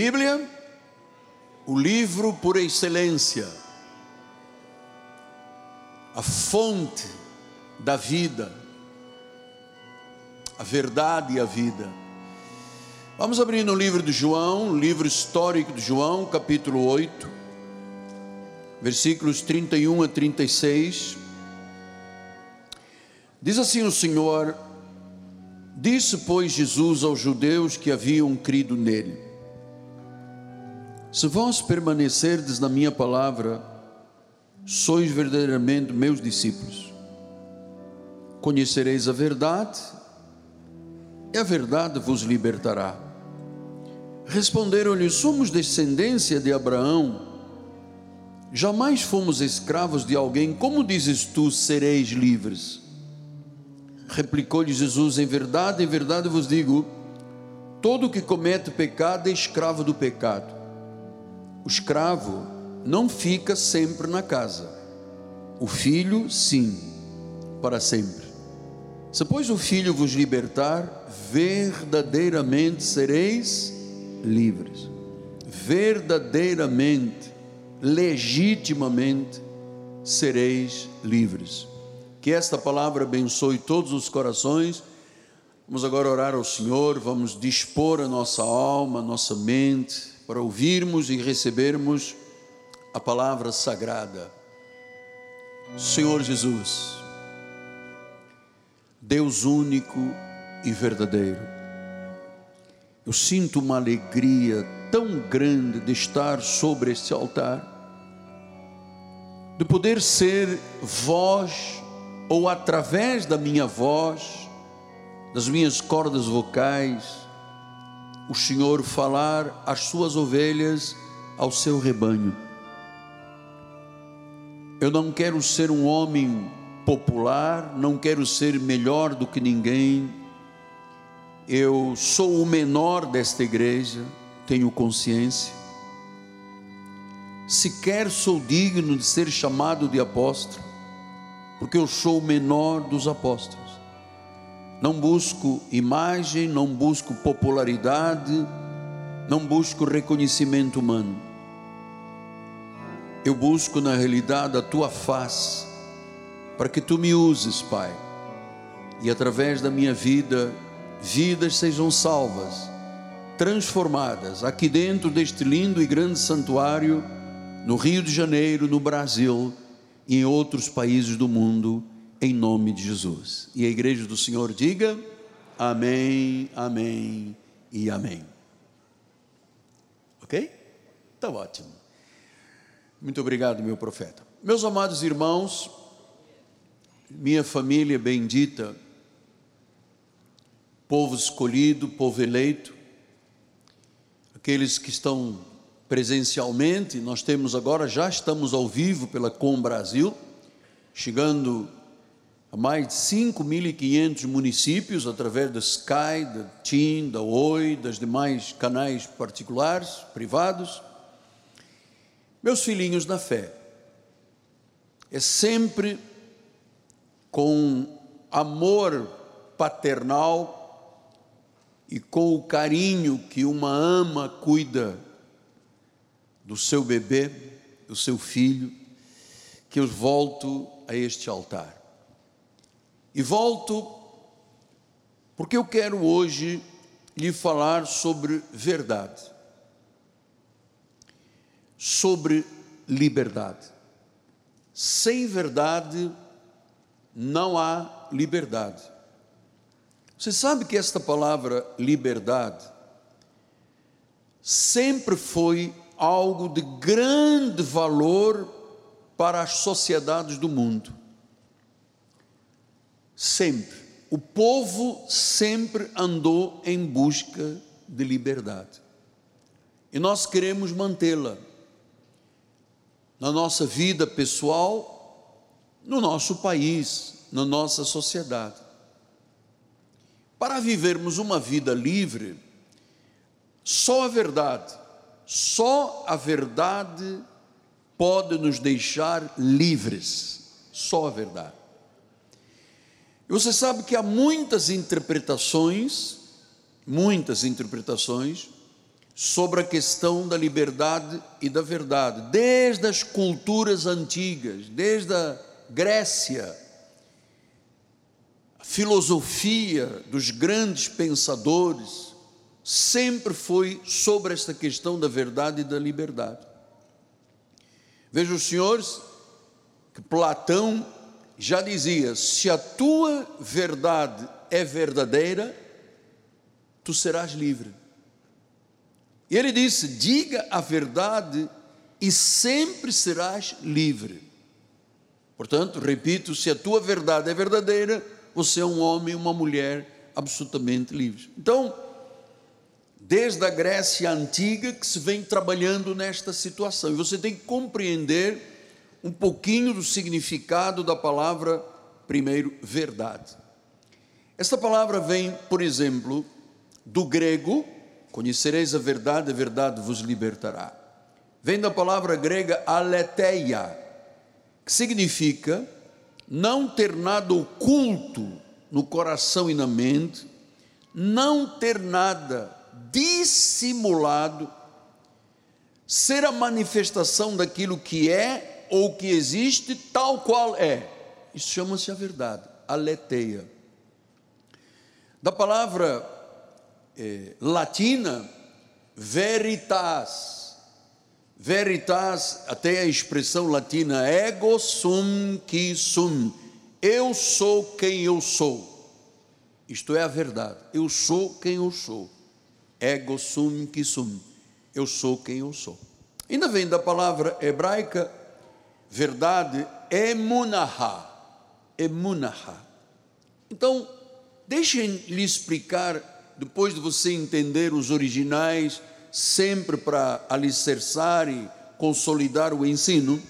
Bíblia, o livro por excelência, a fonte da vida, a verdade e a vida. Vamos abrir no livro de João, livro histórico de João, capítulo 8, versículos 31 a 36. Diz assim o Senhor: Disse, pois, Jesus aos judeus que haviam crido nele: Se vós permanecerdes na minha palavra, sois verdadeiramente meus discípulos. Conhecereis a verdade, e a verdade vos libertará. Responderam-lhe: Somos descendência de Abraão, jamais fomos escravos de alguém, como dizes tu, sereis livres? Replicou-lhe Jesus: Em verdade, em verdade vos digo: todo que comete pecado é escravo do pecado. O escravo não fica sempre na casa, o filho, sim, para sempre. Se, pois, o filho vos libertar, verdadeiramente sereis livres. Verdadeiramente, legitimamente sereis livres. Que esta palavra abençoe todos os corações. Vamos agora orar ao Senhor, vamos dispor a nossa alma, a nossa mente, para ouvirmos e recebermos a palavra sagrada. Senhor Jesus, Deus único e verdadeiro, eu sinto uma alegria tão grande de estar sobre este altar, de poder ser voz ou através da minha voz, das minhas cordas vocais, o Senhor falar às suas ovelhas, ao seu rebanho. Eu não quero ser um homem popular, não quero ser melhor do que ninguém. Eu sou o menor desta igreja, tenho consciência. Sequer sou digno de ser chamado de apóstolo porque eu sou o menor dos apóstolos. Não busco imagem, não busco popularidade, não busco reconhecimento humano. Eu busco na realidade a tua face, para que tu me uses, Pai, e através da minha vida, vidas sejam salvas, transformadas aqui dentro deste lindo e grande santuário, no Rio de Janeiro, no Brasil e em outros países do mundo, em nome de Jesus. E a igreja do Senhor diga: Amém, Amém e Amém. Ok? Está ótimo. Muito obrigado, meu profeta. Meus amados irmãos, minha família bendita, povo escolhido, povo eleito, aqueles que estão presencialmente, nós temos agora, já estamos ao vivo pela Com Brasil, chegando a mais de 5.500 municípios através da Sky, da TIM, da Oi, das demais canais particulares, privados. Meus filhinhos na fé, é sempre com amor paternal e com o carinho que uma ama cuida do seu bebê, do seu filho, que eu volto a este altar. E volto porque eu quero hoje lhe falar sobre verdade, sobre liberdade. Sem verdade não há liberdade. Você sabe que esta palavra liberdade sempre foi algo de grande valor para as sociedades do mundo. Sempre. O povo sempre andou em busca de liberdade. E nós queremos mantê-la na nossa vida pessoal, no nosso país, na nossa sociedade. Para vivermos uma vida livre, só a verdade só a verdade pode nos deixar livres. Só a verdade. E você sabe que há muitas interpretações, muitas interpretações, sobre a questão da liberdade e da verdade, desde as culturas antigas, desde a Grécia, a filosofia dos grandes pensadores sempre foi sobre esta questão da verdade e da liberdade. Veja os senhores que Platão já dizia: se a tua verdade é verdadeira, tu serás livre. E ele disse: diga a verdade e sempre serás livre. Portanto, repito, se a tua verdade é verdadeira, você é um homem, uma mulher absolutamente livre. Então, desde a Grécia antiga que se vem trabalhando nesta situação, e você tem que compreender um pouquinho do significado da palavra, primeiro, verdade. Esta palavra vem, por exemplo, do grego Conhecereis a verdade, a verdade vos libertará. Vem da palavra grega aletheia, que significa não ter nada oculto no coração e na mente, não ter nada dissimulado, ser a manifestação daquilo que é ou que existe tal qual é. Isso chama-se a verdade, aletheia. Da palavra eh, latina, veritas. Veritas, até a expressão latina, ego sum qui sum. Eu sou quem eu sou. Isto é a verdade. Eu sou quem eu sou. Ego sum qui sum. Eu sou quem eu sou. Ainda vem da palavra hebraica, verdade, emunaha. Emunaha. Então, deixem lhe explicar depois de você entender os originais, sempre para alicerçar e consolidar o ensino,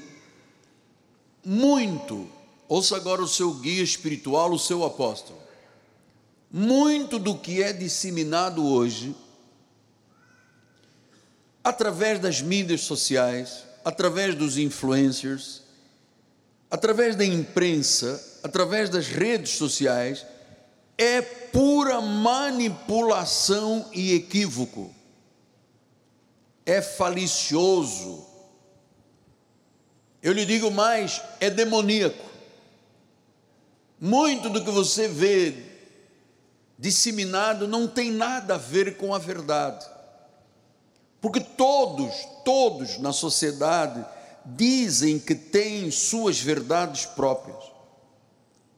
muito, ouça agora o seu guia espiritual, o seu apóstolo, muito do que é disseminado hoje, através das mídias sociais, através dos influencers, através da imprensa, através das redes sociais, é pura manipulação e equívoco. É falicioso. Eu lhe digo mais, é demoníaco. Muito do que você vê disseminado não tem nada a ver com a verdade. Porque todos, todos na sociedade dizem que têm suas verdades próprias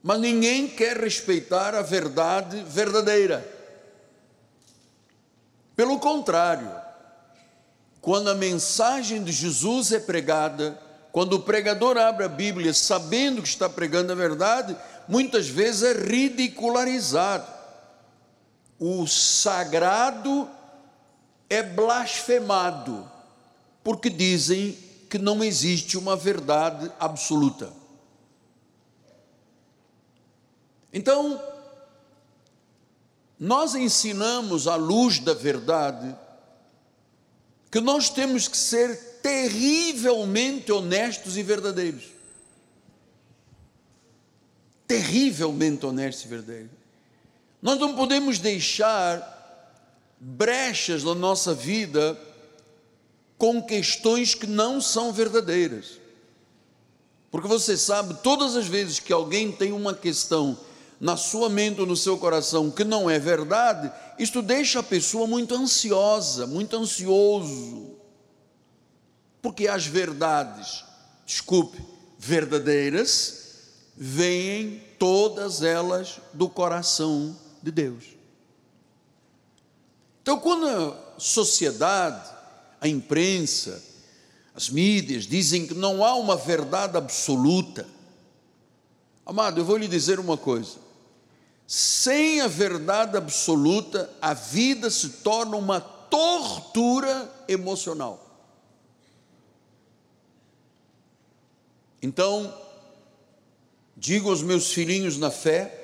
mas ninguém quer respeitar a verdade verdadeira. Pelo contrário, quando a mensagem de Jesus é pregada, quando o pregador abre a Bíblia sabendo que está pregando a verdade, muitas vezes é ridicularizado. O sagrado é blasfemado, porque dizem que não existe uma verdade absoluta. Então, nós ensinamos à luz da verdade que nós temos que ser terrivelmente honestos e verdadeiros. Terrivelmente honestos e verdadeiros. Nós não podemos deixar brechas na nossa vida com questões que não são verdadeiras. Porque você sabe, todas as vezes que alguém tem uma questão na sua mente ou no seu coração que não é verdade, isto deixa a pessoa muito ansiosa, muito ansioso. Porque as verdades, desculpe, verdadeiras, vêm todas elas do coração de Deus. Então, quando a sociedade, a imprensa, as mídias dizem que não há uma verdade absoluta, amado, eu vou lhe dizer uma coisa: sem a verdade absoluta, a vida se torna uma tortura emocional. Então, digo aos meus filhinhos na fé,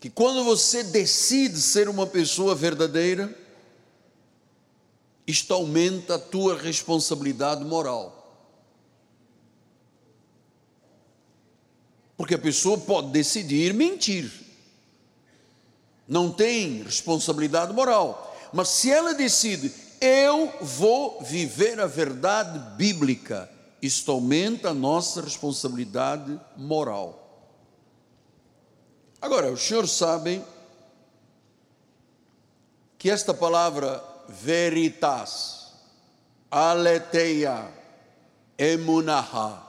que quando você decide ser uma pessoa verdadeira, isto aumenta a tua responsabilidade moral. Porque a pessoa pode decidir mentir. Não tem responsabilidade moral. Mas se ela decide, eu vou viver a verdade bíblica, isto aumenta a nossa responsabilidade moral. Agora, os senhores sabem que esta palavra veritas, aletheia, emunaha,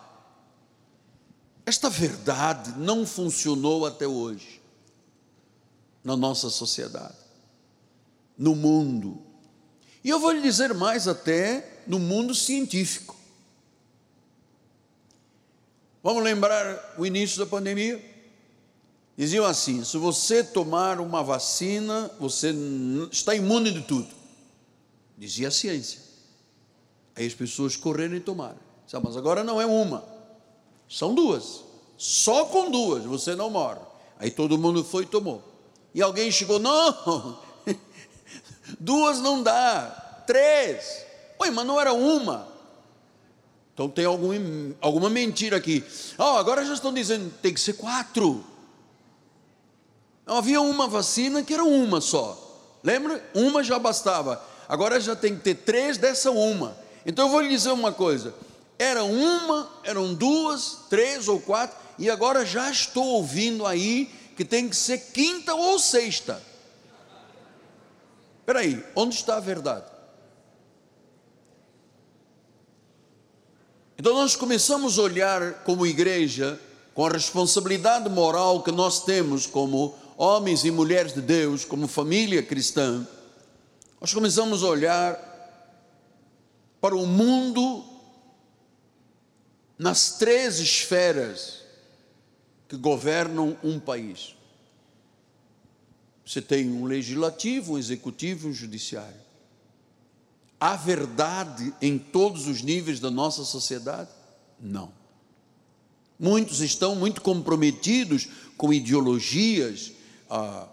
esta verdade não funcionou até hoje na nossa sociedade, no mundo. E eu vou lhe dizer mais até no mundo científico. Vamos lembrar o início da pandemia? Diziam assim: se você tomar uma vacina, você está imune de tudo. Dizia a ciência. Aí as pessoas correram e tomaram. Mas agora não é uma, são duas. Só com duas você não morre. Aí todo mundo foi e tomou. E alguém chegou: não, duas não dá, três. Oi, mas não era uma. Então tem algum, alguma mentira aqui. Oh, agora já estão dizendo tem que ser quatro. Não havia uma vacina que era uma só. Lembra? Uma já bastava. Agora já tem que ter três dessa uma. Então eu vou lhe dizer uma coisa: era uma, eram duas, três ou quatro, e agora já estou ouvindo aí que tem que ser quinta ou sexta. Espera aí, onde está a verdade? Então nós começamos a olhar como igreja, com a responsabilidade moral que nós temos como homens e mulheres de Deus, como família cristã, nós começamos a olhar para o mundo nas três esferas que governam um país. Você tem um legislativo, um executivo e um judiciário. Há verdade em todos os níveis da nossa sociedade? Não. Muitos estão muito comprometidos com ideologias, ah,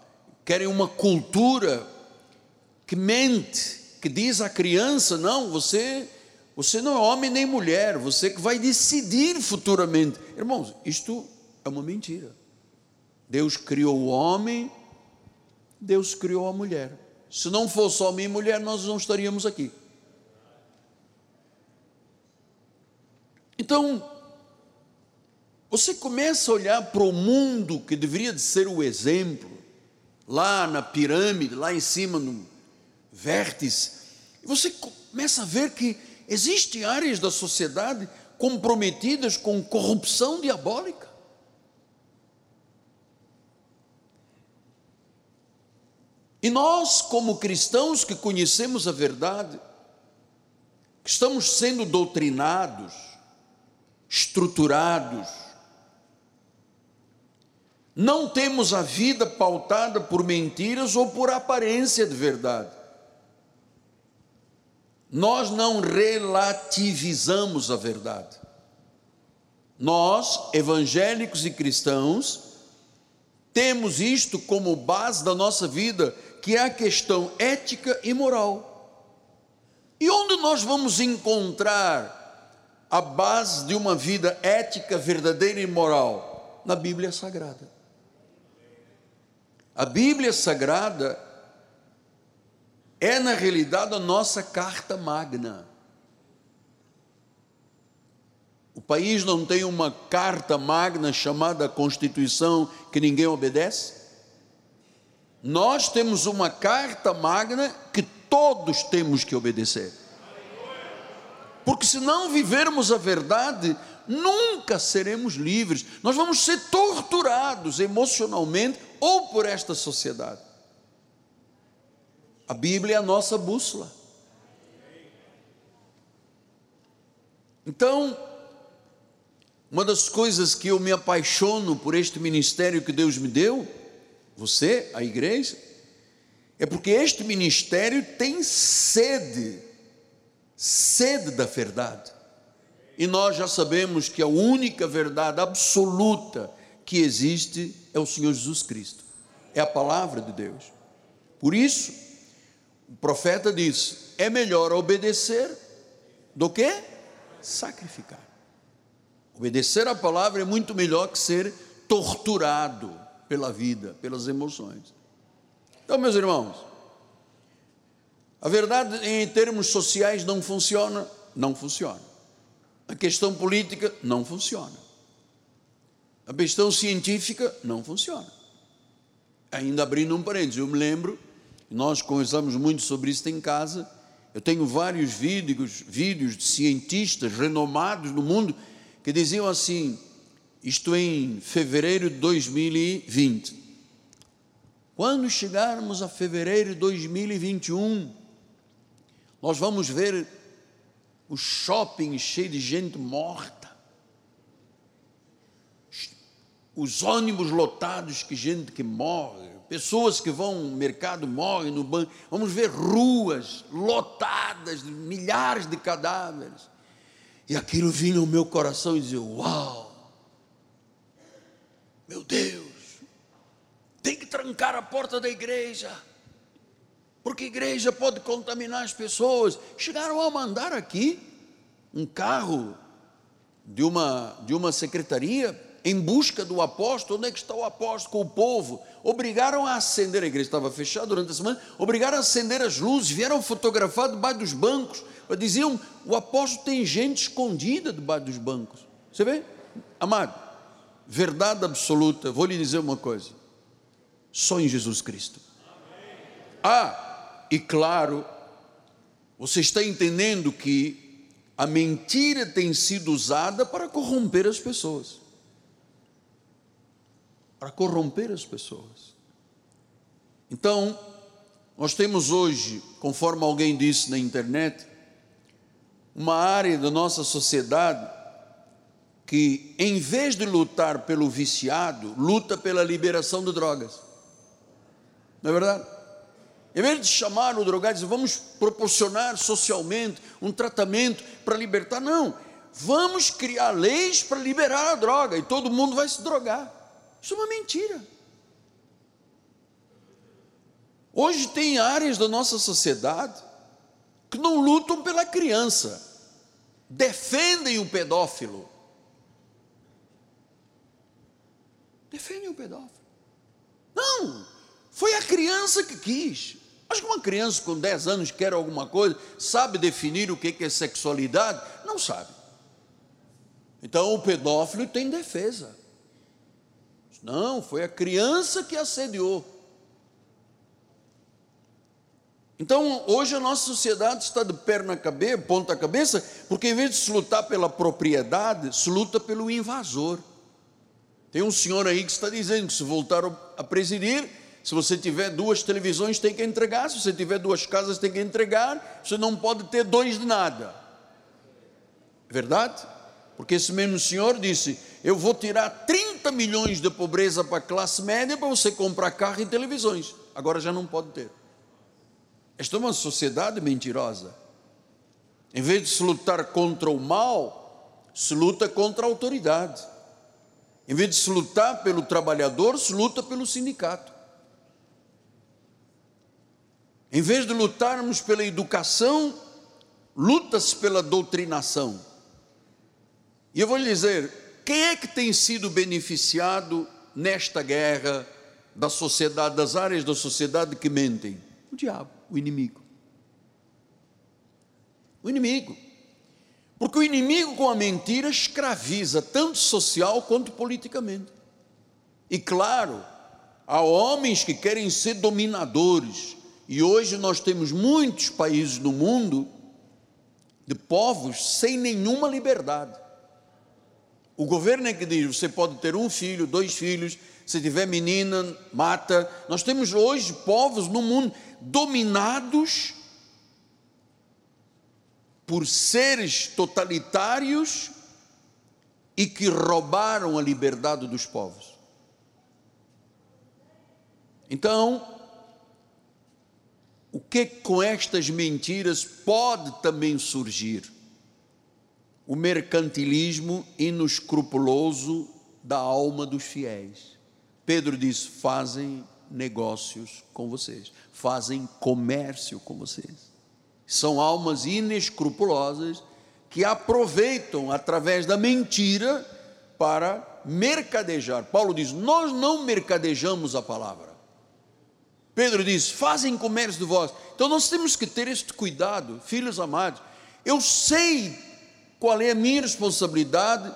querem uma cultura que mente, que diz à criança: não, você, você não é homem nem mulher, você que vai decidir futuramente. Irmãos, isto é uma mentira. Deus criou o homem, Deus criou a mulher. Se não fosse homem e mulher, nós não estaríamos aqui. Então, você começa a olhar para o mundo que deveria de ser o exemplo, lá na pirâmide, lá em cima no vértice, e você começa a ver que existem áreas da sociedade comprometidas com corrupção diabólica. E nós, como cristãos que conhecemos a verdade, que estamos sendo doutrinados, estruturados, não temos a vida pautada por mentiras ou por aparência de verdade. Nós não relativizamos a verdade. Nós, evangélicos e cristãos, temos isto como base da nossa vida, que é a questão ética e moral. E onde nós vamos encontrar a base de uma vida ética, verdadeira e moral? Na Bíblia Sagrada. A Bíblia Sagrada é, na realidade, a nossa carta magna. O país não tem uma carta magna chamada Constituição que ninguém obedece? Nós temos uma carta magna que todos temos que obedecer. Porque se não vivermos a verdade, nunca seremos livres. Nós vamos ser torturados emocionalmente ou por esta sociedade. A Bíblia é a nossa bússola. Então, uma das coisas que eu me apaixono por este ministério que Deus me deu, você, a igreja, é porque este ministério tem sede, sede da verdade. E nós já sabemos que a única verdade absoluta que existe é o Senhor Jesus Cristo, é a palavra de Deus. Por isso, o profeta diz: é melhor obedecer do que sacrificar. Obedecer a palavra é muito melhor que ser torturado pela vida, pelas emoções. Então, meus irmãos, A verdade, em termos sociais, não funciona? Não funciona. A questão política não funciona. A questão científica não funciona. Ainda abrindo um parênteses, eu me lembro, nós conversamos muito sobre isso em casa. Eu tenho vários vídeos, vídeos de cientistas renomados no mundo que diziam assim: isto em fevereiro de 2020. Quando chegarmos a fevereiro de 2021, nós vamos ver o shopping cheio de gente morta, os ônibus lotados que gente que morre, pessoas que vão no mercado morrem no banco, vamos ver ruas lotadas de milhares de cadáveres. E aquilo vinha ao meu coração e dizia: Uau, meu Deus, tem que trancar a porta da igreja, porque igreja pode contaminar as pessoas. Chegaram a mandar aqui um carro de uma, de uma secretaria em busca do apóstolo. Onde é que está o apóstolo com o povo? Obrigaram a acender, a igreja estava fechada durante a semana, obrigaram a acender as luzes, vieram fotografar debaixo dos bancos. Diziam: o apóstolo tem gente escondida debaixo dos bancos. Você vê? Amado, verdade absoluta, vou lhe dizer uma coisa só em Jesus Cristo. Ah, e claro, você está entendendo que a mentira tem sido usada para corromper as pessoas. Para corromper as pessoas. Então, nós temos hoje, conforme alguém disse na internet, uma área da nossa sociedade que, em vez de lutar pelo viciado, luta pela liberação de drogas. Não é verdade? Em vez de chamar o drogado e dizer, vamos proporcionar socialmente um tratamento para libertar, não. Vamos criar leis para liberar a droga e todo mundo vai se drogar. Isso é uma mentira. Hoje tem áreas da nossa sociedade que não lutam pela criança, defendem o pedófilo. Defendem o pedófilo. Não, foi a criança que quis. Acho que uma criança com 10 anos quer alguma coisa, sabe definir o que é sexualidade? Não sabe. Então o pedófilo tem defesa. Não, foi a criança que assediou. Então, hoje a nossa sociedade está de perna cabeça, ponta cabeça, porque em vez de se lutar pela propriedade, se luta pelo invasor. Tem um senhor aí que está dizendo que se voltar a presidir, se você tiver duas televisões, tem que entregar. Se você tiver duas casas, tem que entregar. Você não pode ter dois de nada. Verdade? Porque esse mesmo senhor disse: Eu vou tirar 30 milhões de pobreza para a classe média para você comprar carro e televisões. Agora já não pode ter. Esta é uma sociedade mentirosa. Em vez de se lutar contra o mal, se luta contra a autoridade. Em vez de se lutar pelo trabalhador, se luta pelo sindicato. Em vez de lutarmos pela educação, luta-se pela doutrinação. E eu vou lhe dizer: quem é que tem sido beneficiado nesta guerra da sociedade, das áreas da sociedade que mentem? O diabo, o inimigo. O inimigo. Porque o inimigo com a mentira escraviza, tanto social quanto politicamente. E claro, há homens que querem ser dominadores, e hoje nós temos muitos países no mundo de povos sem nenhuma liberdade. O governo é que diz: você pode ter um filho, dois filhos, se tiver menina, mata. Nós temos hoje povos no mundo dominados por seres totalitários e que roubaram a liberdade dos povos. Então, o que com estas mentiras pode também surgir? O mercantilismo inescrupuloso da alma dos fiéis. Pedro diz: fazem negócios com vocês, fazem comércio com vocês. São almas inescrupulosas que aproveitam através da mentira para mercadejar. Paulo diz: Nós não mercadejamos a palavra. Pedro diz: fazem comércio de vós. Então nós temos que ter este cuidado, filhos amados. Eu sei qual é a minha responsabilidade,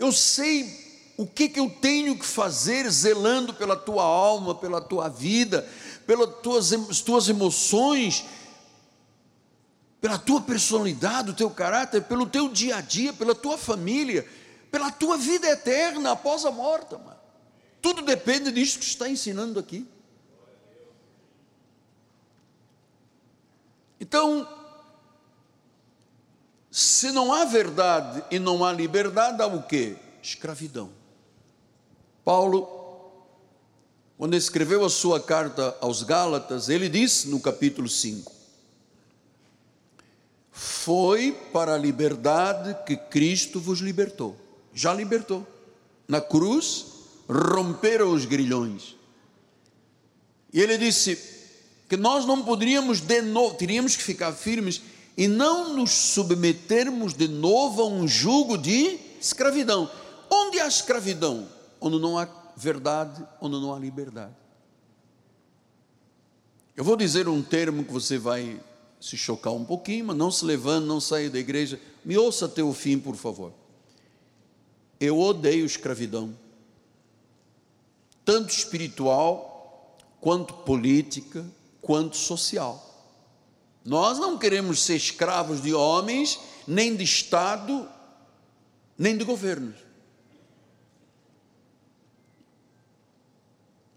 eu sei o que, que eu tenho que fazer zelando pela tua alma, pela tua vida, pelas tuas, tuas emoções, pela tua personalidade, o teu caráter, pelo teu dia a dia, pela tua família, pela tua vida eterna após a morte. Mano. Tudo depende disso que está ensinando aqui. Então, se não há verdade e não há liberdade, há o que? Escravidão. Paulo, quando escreveu a sua carta aos Gálatas, ele disse no capítulo 5: Foi para a liberdade que Cristo vos libertou. Já libertou. Na cruz, romperam os grilhões. E ele disse que nós não poderíamos de novo, teríamos que ficar firmes e não nos submetermos de novo a um jugo de escravidão. Onde há escravidão? Onde não há verdade, onde não há liberdade. Eu vou dizer um termo que você vai se chocar um pouquinho, mas não se levante, não saia da igreja. Me ouça até o fim, por favor. Eu odeio escravidão, tanto espiritual, quanto política, quanto social. Nós não queremos ser escravos de homens, nem de Estado, nem de governos.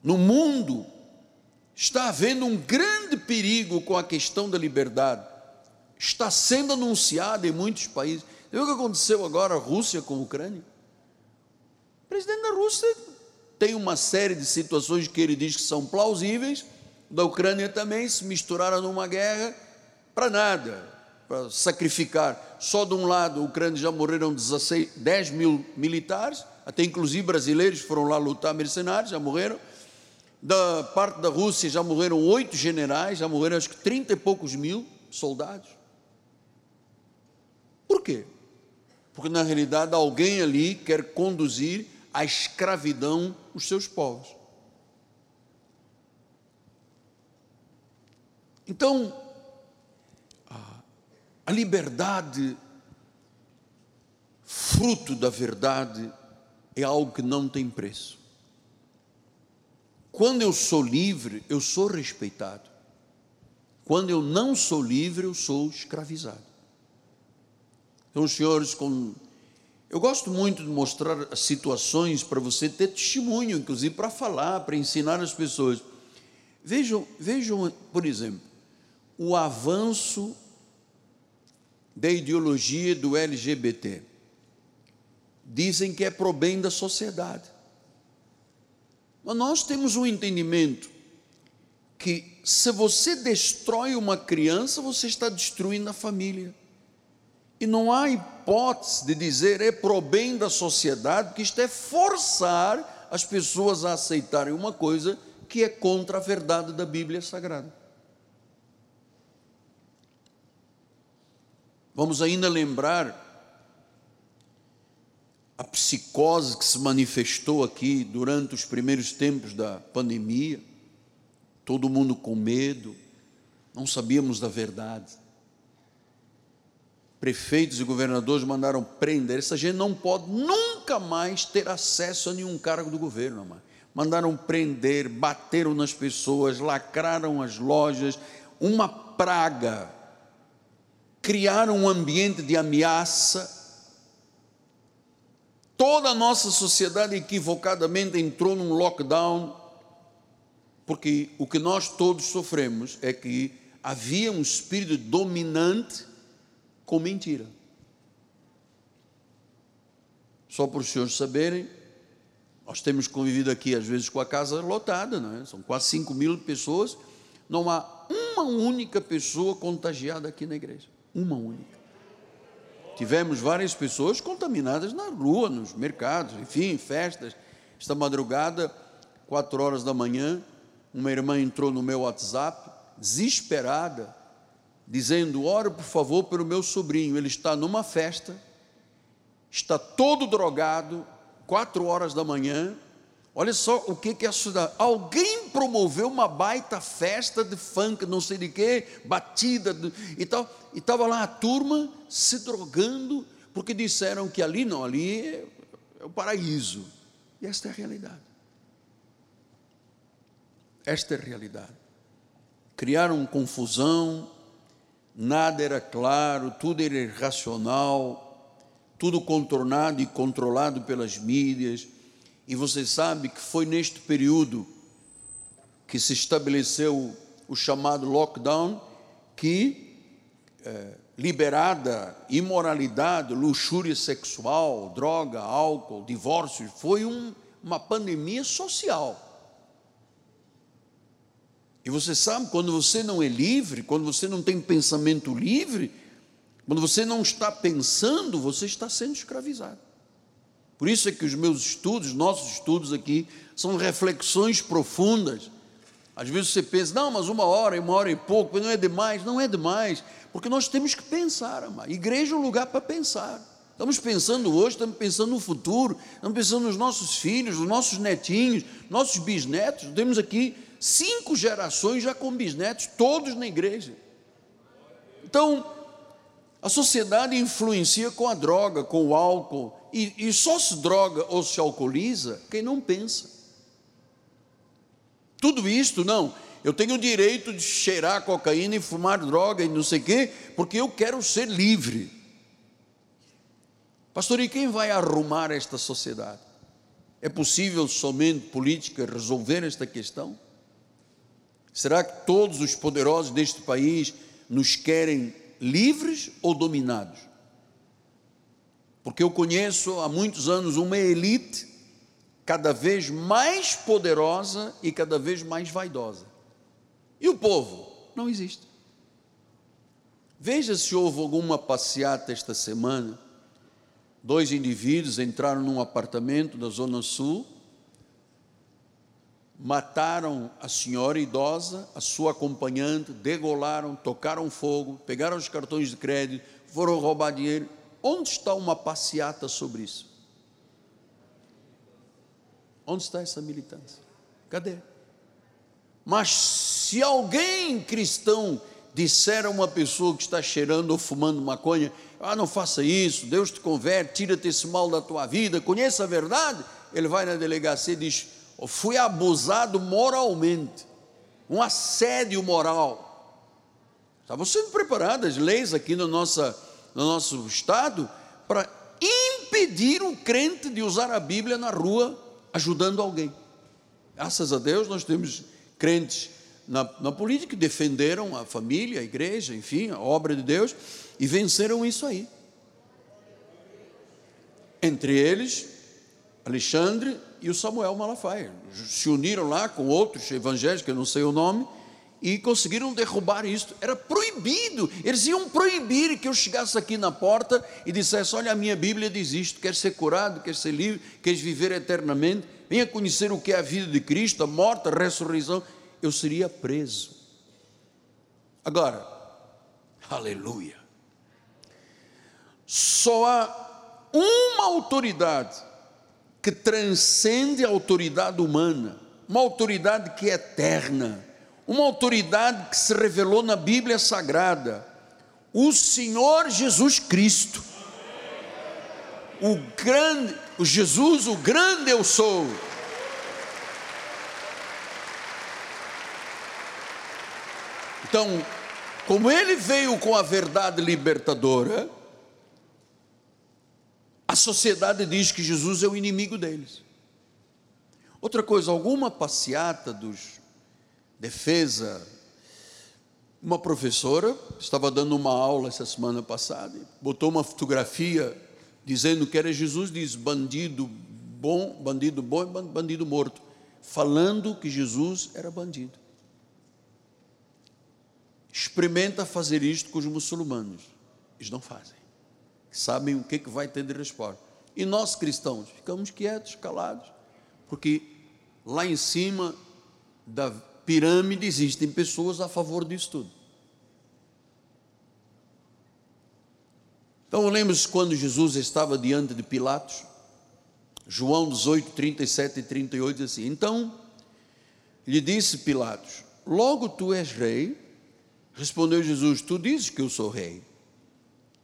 No mundo está havendo um grande perigo com a questão da liberdade. Está sendo anunciado em muitos países. Viu o que aconteceu agora a Rússia com a Ucrânia? O presidente da Rússia tem uma série de situações que ele diz que são plausíveis, da Ucrânia também se misturaram numa guerra para nada, para sacrificar. Só de um lado, a Ucrânia já morreram 16, 10 mil militares, até inclusive brasileiros foram lá lutar, mercenários, já morreram. Da parte da Rússia já morreram oito generais, já morreram acho que 30 e poucos mil soldados. Por quê? Porque na realidade alguém ali quer conduzir à escravidão os seus povos. Então, a liberdade, fruto da verdade, é algo que não tem preço. Quando eu sou livre, eu sou respeitado. Quando eu não sou livre, eu sou escravizado. Então, senhores, com... eu gosto muito de mostrar situações para você ter testemunho, inclusive para falar, para ensinar as pessoas. Vejam, vejam, por exemplo, o avanço da ideologia do LGBT. Dizem que é pro bem da sociedade. Mas nós temos um entendimento que se você destrói uma criança, você está destruindo a família. E não há hipótese de dizer é pro bem da sociedade, porque isto é forçar as pessoas a aceitarem uma coisa que é contra a verdade da Bíblia Sagrada. Vamos ainda lembrar a psicose que se manifestou aqui durante os primeiros tempos da pandemia, todo mundo com medo, não sabíamos da verdade. Prefeitos e governadores mandaram prender. Essa gente não pode nunca mais ter acesso a nenhum cargo do governo. Mano. Mandaram prender, bateram nas pessoas, lacraram as lojas, uma praga criaram um ambiente de ameaça. Toda a nossa sociedade equivocadamente entrou num lockdown, porque o que nós todos sofremos é que havia um espírito dominante com mentira. Só para os senhores saberem, nós temos convivido aqui às vezes com a casa lotada, não é? são quase 5 mil pessoas, não há uma única pessoa contagiada aqui na igreja uma única. Tivemos várias pessoas contaminadas na rua, nos mercados, enfim, festas. Esta madrugada, quatro horas da manhã, uma irmã entrou no meu WhatsApp, desesperada, dizendo: Ora, por favor, pelo meu sobrinho, ele está numa festa, está todo drogado, quatro horas da manhã, Olha só o que, que é a sociedade. Alguém promoveu uma baita festa de funk, não sei de quê, batida e tal. E estava lá a turma se drogando, porque disseram que ali não, ali é, é o paraíso. E esta é a realidade. Esta é a realidade. Criaram confusão, nada era claro, tudo era irracional, tudo contornado e controlado pelas mídias e você sabe que foi neste período que se estabeleceu o chamado lockdown, que é, liberada imoralidade, luxúria sexual, droga, álcool, divórcio, foi um, uma pandemia social. E você sabe, quando você não é livre, quando você não tem pensamento livre, quando você não está pensando, você está sendo escravizado. Por isso é que os meus estudos, nossos estudos aqui, são reflexões profundas. Às vezes você pensa, não, mas uma hora, uma hora e pouco, não é demais. Não é demais, porque nós temos que pensar, amar. Igreja é um lugar para pensar. Estamos pensando hoje, estamos pensando no futuro, estamos pensando nos nossos filhos, nos nossos netinhos, nossos bisnetos. Temos aqui cinco gerações já com bisnetos, todos na igreja. Então, a sociedade influencia com a droga, com o álcool, e, e só se droga ou se alcooliza quem não pensa. Tudo isto, não, eu tenho o direito de cheirar cocaína e fumar droga e não sei o quê, porque eu quero ser livre. Pastor, e quem vai arrumar esta sociedade? É possível somente política resolver esta questão? Será que todos os poderosos deste país nos querem livres ou dominados? Porque eu conheço há muitos anos uma elite cada vez mais poderosa e cada vez mais vaidosa. E o povo? Não existe. Veja se houve alguma passeata esta semana. Dois indivíduos entraram num apartamento da Zona Sul, mataram a senhora idosa, a sua acompanhante, degolaram, tocaram fogo, pegaram os cartões de crédito, foram roubar dinheiro. Onde está uma passeata sobre isso? Onde está essa militância? Cadê? Mas se alguém cristão disser a uma pessoa que está cheirando ou fumando maconha, ah, não faça isso, Deus te converte, tira-te esse mal da tua vida, conheça a verdade, ele vai na delegacia e diz: fui abusado moralmente, um assédio moral. Estavam sendo preparadas leis aqui no, nossa, no nosso estado para impedir o crente de usar a Bíblia na rua ajudando alguém. Graças a Deus nós temos crentes na, na política que defenderam a família, a igreja, enfim, a obra de Deus e venceram isso aí. Entre eles, Alexandre e o Samuel Malafaia. Se uniram lá com outros evangélicos, que eu não sei o nome, e conseguiram derrubar isto. Era proibido, eles iam proibir que eu chegasse aqui na porta e dissesse: Olha, a minha Bíblia diz isto, quer ser curado, quer ser livre, quer viver eternamente, venha conhecer o que é a vida de Cristo, a morte, a ressurreição. Eu seria preso. Agora, aleluia. Só há uma autoridade que transcende a autoridade humana, uma autoridade que é eterna, uma autoridade que se revelou na Bíblia Sagrada, o Senhor Jesus Cristo. O grande, o Jesus, o grande eu sou. Então, como ele veio com a verdade libertadora, a sociedade diz que Jesus é o inimigo deles. Outra coisa, alguma passeata dos defesa, uma professora estava dando uma aula essa semana passada, botou uma fotografia dizendo que era Jesus, diz bandido bom, bandido bom e bandido morto, falando que Jesus era bandido. Experimenta fazer isto com os muçulmanos. Eles não fazem sabem o que, que vai ter de resposta. E nós cristãos ficamos quietos, calados, porque lá em cima da pirâmide existem pessoas a favor disso tudo. Então lembre-se quando Jesus estava diante de Pilatos, João 18, 37 e 38 diz assim: Então lhe disse Pilatos: Logo tu és rei? Respondeu Jesus: Tu dizes que eu sou rei.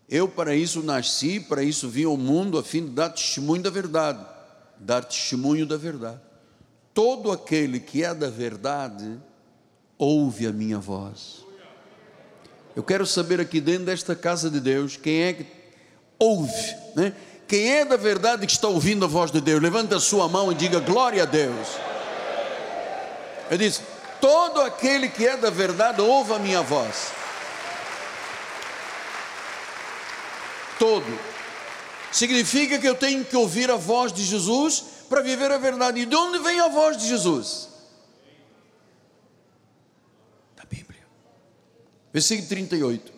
Eu para isso nasci, para isso vim ao mundo, a fim de dar testemunho da verdade. Dar testemunho da verdade. Todo aquele que é da verdade, ouve a minha voz. Eu quero saber aqui dentro desta casa de Deus, quem é que ouve, né? Quem é da verdade que está ouvindo a voz de Deus, levanta a sua mão e diga glória a Deus. Eu disse: todo aquele que é da verdade ouve a minha voz. Todo. Significa que eu tenho que ouvir a voz de Jesus para viver a verdade. E de onde vem a voz de Jesus? Da Bíblia. Versículo 38.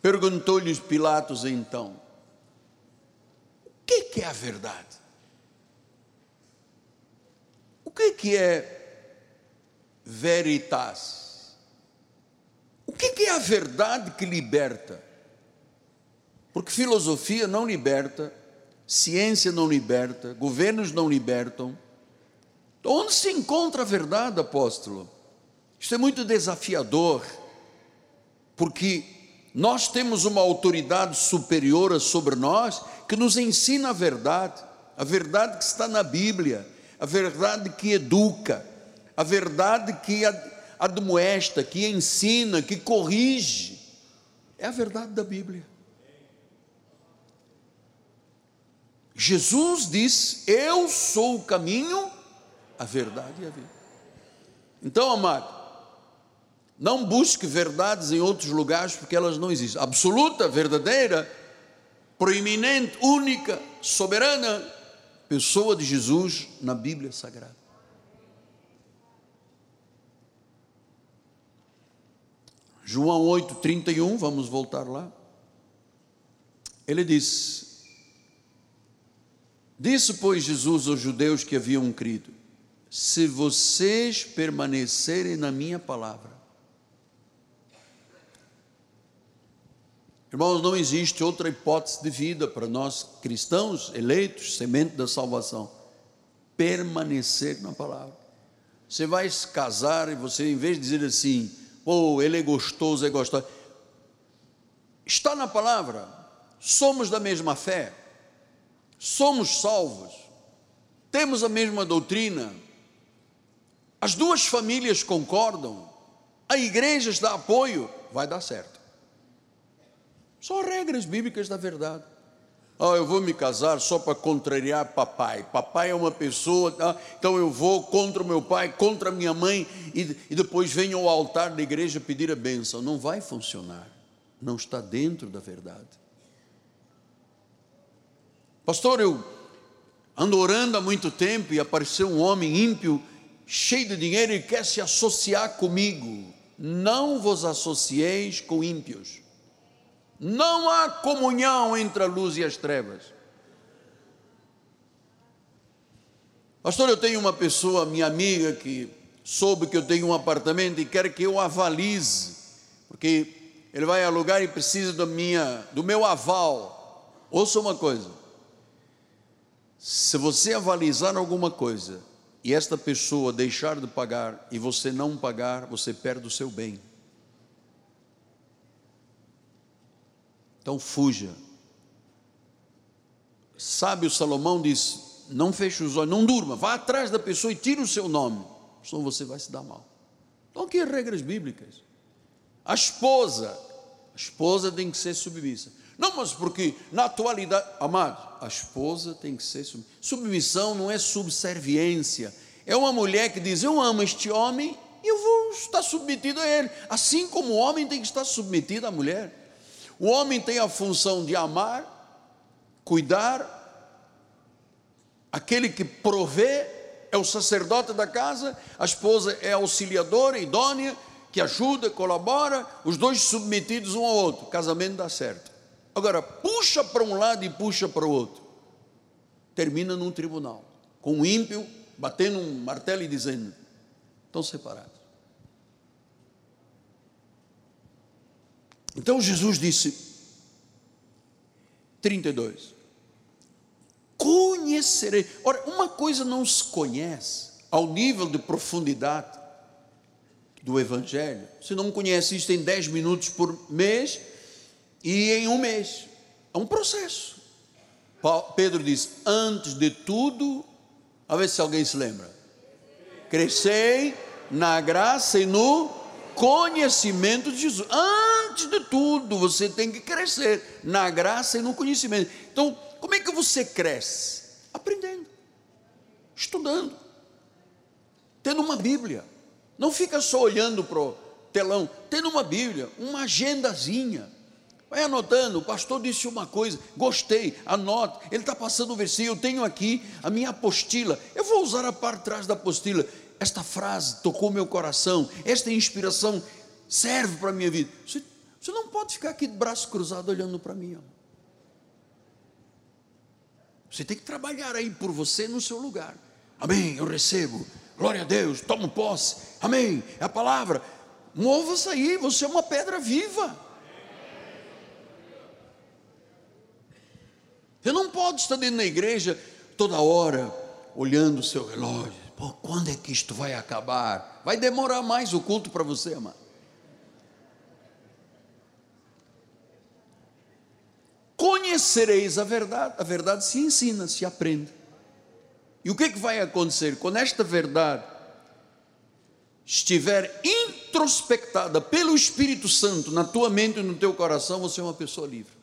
Perguntou-lhes Pilatos então: que, que é a verdade? O que, que é veritas? O que, que é a verdade que liberta? Porque filosofia não liberta, ciência não liberta, governos não libertam. Então, onde se encontra a verdade, apóstolo? Isso é muito desafiador, porque nós temos uma autoridade superior sobre nós que nos ensina a verdade, a verdade que está na Bíblia, a verdade que educa, a verdade que admoesta, que ensina, que corrige. É a verdade da Bíblia. Jesus diz: Eu sou o caminho, a verdade e a vida. Então, amado, não busque verdades em outros lugares porque elas não existem. Absoluta, verdadeira, proeminente, única, soberana pessoa de Jesus na Bíblia Sagrada. João 8:31, vamos voltar lá. Ele diz: Disse, pois, Jesus aos judeus que haviam crido: Se vocês permanecerem na minha palavra, Irmãos, não existe outra hipótese de vida para nós cristãos eleitos, semente da salvação. Permanecer na palavra. Você vai se casar e você, em vez de dizer assim, pô, ele é gostoso, é gostoso. Está na palavra. Somos da mesma fé. Somos salvos. Temos a mesma doutrina. As duas famílias concordam. A igreja dá apoio. Vai dar certo. São regras bíblicas da verdade. Ah, eu vou me casar só para contrariar papai. Papai é uma pessoa, tá? então eu vou contra o meu pai, contra a minha mãe, e, e depois venho ao altar da igreja pedir a bênção. Não vai funcionar. Não está dentro da verdade. Pastor, eu ando orando há muito tempo e apareceu um homem ímpio, cheio de dinheiro e quer se associar comigo. Não vos associeis com ímpios. Não há comunhão entre a luz e as trevas. Pastor, eu tenho uma pessoa, minha amiga, que soube que eu tenho um apartamento e quer que eu avalize, porque ele vai alugar e precisa da minha, do meu aval. Ouça uma coisa: se você avalizar alguma coisa e esta pessoa deixar de pagar e você não pagar, você perde o seu bem. Então fuja. Sábio Salomão diz: não feche os olhos, não durma, vá atrás da pessoa e tire o seu nome, senão você vai se dar mal. Então, aqui regras bíblicas. A esposa, a esposa tem que ser submissa. Não, mas porque na atualidade, amado, a esposa tem que ser submissa. Submissão não é subserviência. É uma mulher que diz: Eu amo este homem e eu vou estar submetido a ele. Assim como o homem tem que estar submetido à mulher. O homem tem a função de amar, cuidar, aquele que provê é o sacerdote da casa, a esposa é auxiliadora, idônea, que ajuda, colabora, os dois submetidos um ao outro, casamento dá certo. Agora, puxa para um lado e puxa para o outro, termina num tribunal, com um ímpio batendo um martelo e dizendo: estão separados. Então Jesus disse, 32, conhecerei. Ora, uma coisa não se conhece ao nível de profundidade do Evangelho. Você não conhece isto em 10 minutos por mês e em um mês. É um processo. Pedro diz: antes de tudo, a ver se alguém se lembra. Crescei na graça e no conhecimento de Jesus. Antes de tudo, você tem que crescer na graça e no conhecimento. Então, como é que você cresce? Aprendendo, estudando, tendo uma Bíblia. Não fica só olhando para o telão, tendo uma Bíblia, uma agendazinha. Vai anotando, o pastor disse uma coisa, gostei, anote. Ele está passando o versículo, eu tenho aqui a minha apostila. Eu vou usar a parte de trás da apostila. Esta frase tocou meu coração, esta inspiração serve para a minha vida. Você, você não pode ficar aqui de braço cruzado olhando para mim. Você tem que trabalhar aí por você no seu lugar. Amém, eu recebo. Glória a Deus, tomo posse. Amém. É a palavra. Mova-se aí, você é uma pedra viva. Você não pode estar dentro da igreja toda hora olhando o seu relógio. Pô, quando é que isto vai acabar? Vai demorar mais o culto para você, amado. Conhecereis a verdade, a verdade se ensina, se aprende. E o que, é que vai acontecer? Quando esta verdade estiver introspectada pelo Espírito Santo na tua mente e no teu coração, você é uma pessoa livre.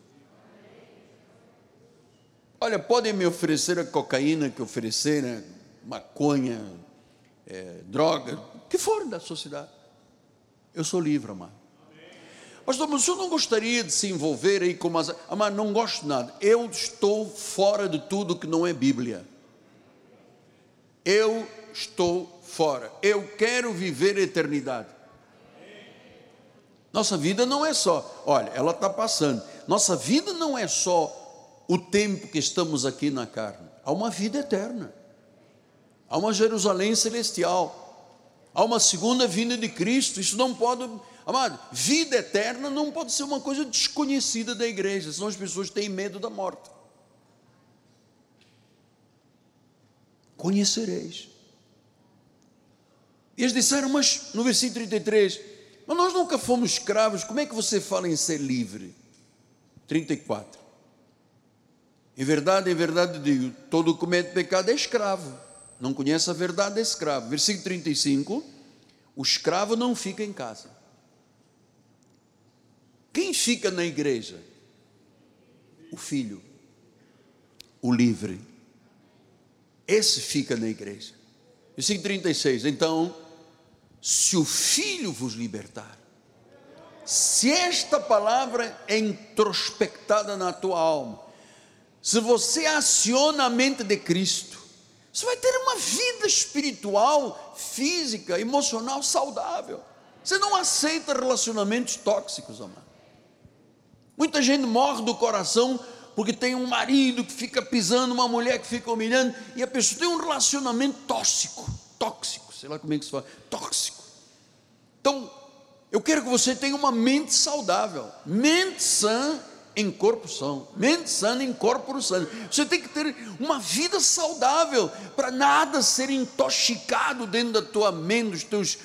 Olha, podem me oferecer a cocaína que ofereceram, maconha, é, droga, que for da sociedade. Eu sou livre, amado. Mas o senhor não gostaria de se envolver aí com as. Mas não gosto nada. Eu estou fora de tudo que não é Bíblia. Eu estou fora. Eu quero viver a eternidade. Nossa vida não é só, olha, ela está passando. Nossa vida não é só o tempo que estamos aqui na carne. Há uma vida eterna. Há uma Jerusalém celestial. Há uma segunda vinda de Cristo. Isso não pode Amado, vida eterna não pode ser uma coisa desconhecida da igreja, senão as pessoas têm medo da morte. Conhecereis. E eles disseram, mas no versículo 33, mas nós nunca fomos escravos, como é que você fala em ser livre? 34. Em verdade, em verdade digo: todo comete pecado é escravo, não conhece a verdade é escravo. Versículo 35: o escravo não fica em casa. Quem fica na igreja? O filho, o livre. Esse fica na igreja. Versículo 36. Então, se o filho vos libertar, se esta palavra é introspectada na tua alma, se você aciona a mente de Cristo, você vai ter uma vida espiritual, física, emocional saudável. Você não aceita relacionamentos tóxicos, amado. Muita gente morre do coração porque tem um marido que fica pisando, uma mulher que fica humilhando, e a pessoa tem um relacionamento tóxico, tóxico, sei lá como é que se fala, tóxico. Então, eu quero que você tenha uma mente saudável, mente sã em corpo são, mente sã em corpo sã. Você tem que ter uma vida saudável para nada ser intoxicado dentro da tua mente, dos teus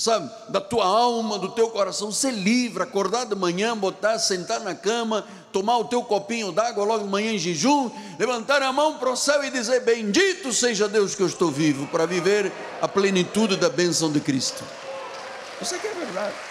sabe, da tua alma, do teu coração, ser livre, acordar de manhã, botar, sentar na cama, tomar o teu copinho d'água logo de manhã em jejum, levantar a mão para o céu e dizer: Bendito seja Deus que eu estou vivo, para viver a plenitude da bênção de Cristo. Isso aqui é verdade.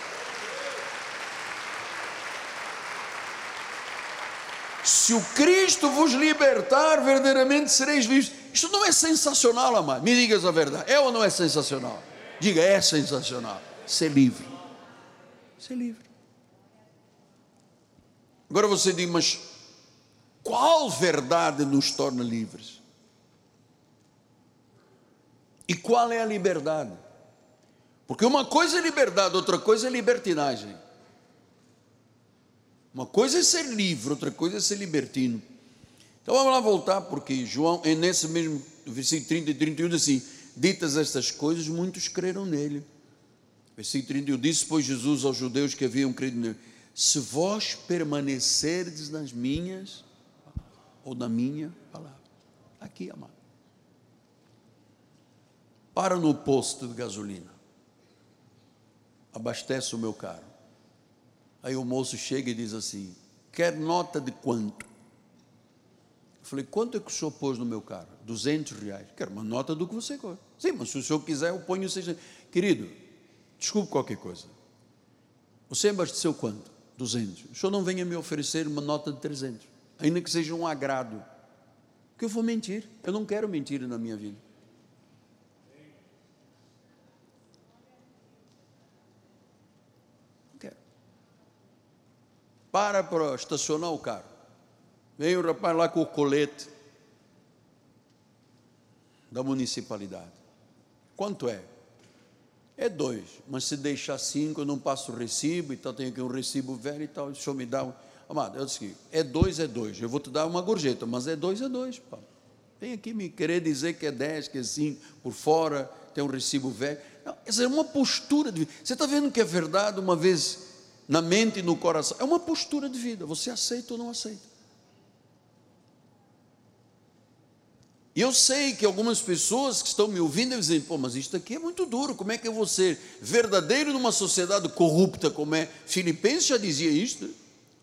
Se o Cristo vos libertar, verdadeiramente sereis livres. Isso não é sensacional, amado. Me digas a verdade. É ou não é sensacional? Diga, é sensacional. Ser livre. Ser livre. Agora você diz, mas qual verdade nos torna livres? E qual é a liberdade? Porque uma coisa é liberdade, outra coisa é libertinagem. Uma coisa é ser livre, outra coisa é ser libertino. Então vamos lá voltar, porque João, é nesse mesmo versículo 30 e 31, diz assim: Ditas estas coisas, muitos creram nele. Versículo 31 disse, pois Jesus aos judeus que haviam crido nele: Se vós permanecerdes nas minhas, ou na minha palavra. Aqui, amado. Para no posto de gasolina. Abastece o meu carro. Aí o moço chega e diz assim: Quer nota de quanto? Eu falei: Quanto é que o senhor pôs no meu carro? 200 reais. Quero uma nota do que você gosta. Sim, mas se o senhor quiser, eu ponho 600. Querido, desculpe qualquer coisa. Você abasteceu quanto? 200. O senhor não venha me oferecer uma nota de 300, ainda que seja um agrado. Porque eu vou mentir. Eu não quero mentir na minha vida. Para para estacionar o carro. Vem o rapaz lá com o colete da municipalidade. Quanto é? É dois, mas se deixar cinco, eu não passo o recibo, então tenho aqui um recibo velho e tal, o senhor me dá um. Amado, eu disse, é dois, é dois. Eu vou te dar uma gorjeta, mas é dois, é dois. Pá. Vem aqui me querer dizer que é dez, que é cinco, por fora, tem um recibo velho. Não, essa é uma postura de. Você está vendo que é verdade uma vez na mente e no coração? É uma postura de vida. Você aceita ou não aceita? E eu sei que algumas pessoas que estão me ouvindo dizem, pô, mas isto aqui é muito duro, como é que eu vou ser verdadeiro numa sociedade corrupta como é? Filipenses já dizia isto,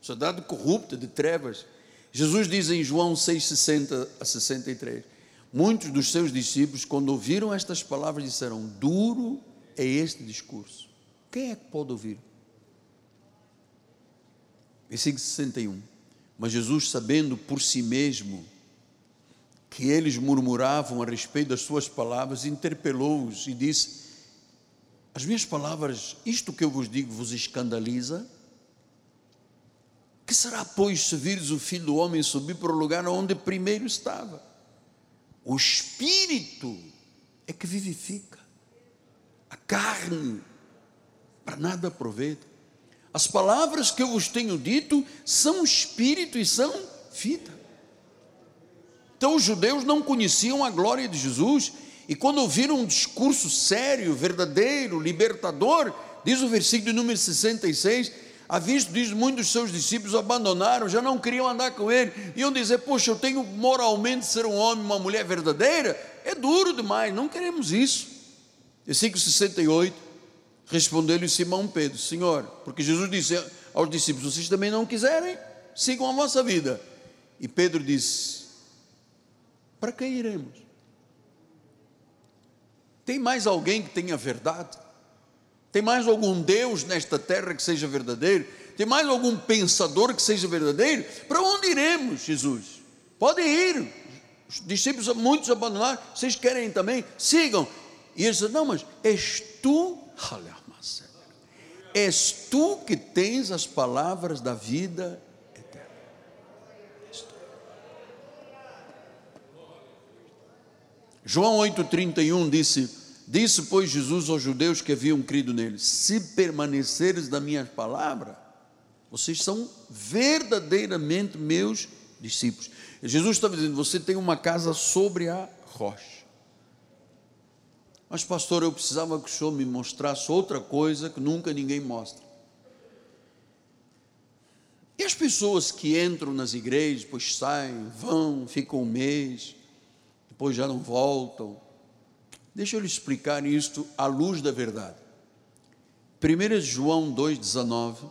sociedade corrupta, de trevas. Jesus diz em João 6, 60 a 63, muitos dos seus discípulos, quando ouviram estas palavras, disseram, duro é este discurso. Quem é que pode ouvir? Versículo 61, mas Jesus sabendo por si mesmo, que eles murmuravam a respeito das suas palavras, interpelou-os e disse: As minhas palavras, isto que eu vos digo, vos escandaliza? Que será, pois, se vires o filho do homem subir para o lugar onde primeiro estava? O espírito é que vivifica, a carne para nada aproveita. As palavras que eu vos tenho dito são espírito e são vida. Então os judeus não conheciam a glória de Jesus, e quando ouviram um discurso sério, verdadeiro, libertador, diz o versículo número 66, a visto diz muitos dos seus discípulos abandonaram, já não queriam andar com ele, iam dizer, poxa, eu tenho moralmente ser um homem, uma mulher verdadeira, é duro demais, não queremos isso. Versículo 68, respondeu-lhe Simão Pedro, Senhor, porque Jesus disse aos discípulos, vocês também não quiserem, sigam a vossa vida. E Pedro disse, para quem iremos? Tem mais alguém que tenha verdade? Tem mais algum Deus nesta terra que seja verdadeiro? Tem mais algum pensador que seja verdadeiro? Para onde iremos, Jesus? Podem ir. Os discípulos, muitos abandonaram. Vocês querem também? Sigam. E eles disseram: Não, mas és tu, és tu que tens as palavras da vida João 8,31 disse: Disse, pois, Jesus aos judeus que haviam crido nele: Se permaneceres da minha palavra, vocês são verdadeiramente meus discípulos. Jesus estava dizendo: Você tem uma casa sobre a rocha. Mas, pastor, eu precisava que o senhor me mostrasse outra coisa que nunca ninguém mostra. E as pessoas que entram nas igrejas, depois saem, vão, ficam um mês, depois já não voltam. Deixa eu lhe explicar isto à luz da verdade. 1 João 2,19.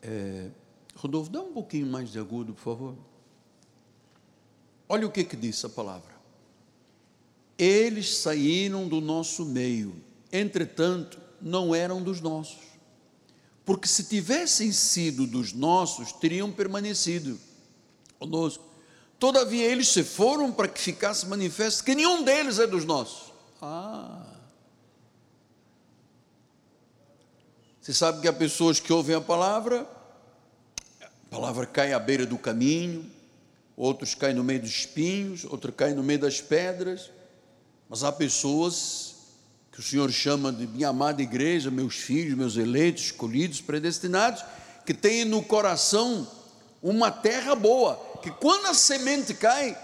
É, Rodolfo, dá um pouquinho mais de agudo, por favor. Olha o que, que diz a palavra. Eles saíram do nosso meio, entretanto, não eram dos nossos porque se tivessem sido dos nossos, teriam permanecido conosco. Todavia eles se foram para que ficasse manifesto que nenhum deles é dos nossos. Ah. Você sabe que há pessoas que ouvem a palavra, a palavra cai à beira do caminho, outros caem no meio dos espinhos, outros caem no meio das pedras, mas há pessoas que o Senhor chama de minha amada igreja, meus filhos, meus eleitos, escolhidos, predestinados, que tem no coração uma terra boa, que quando a semente cai,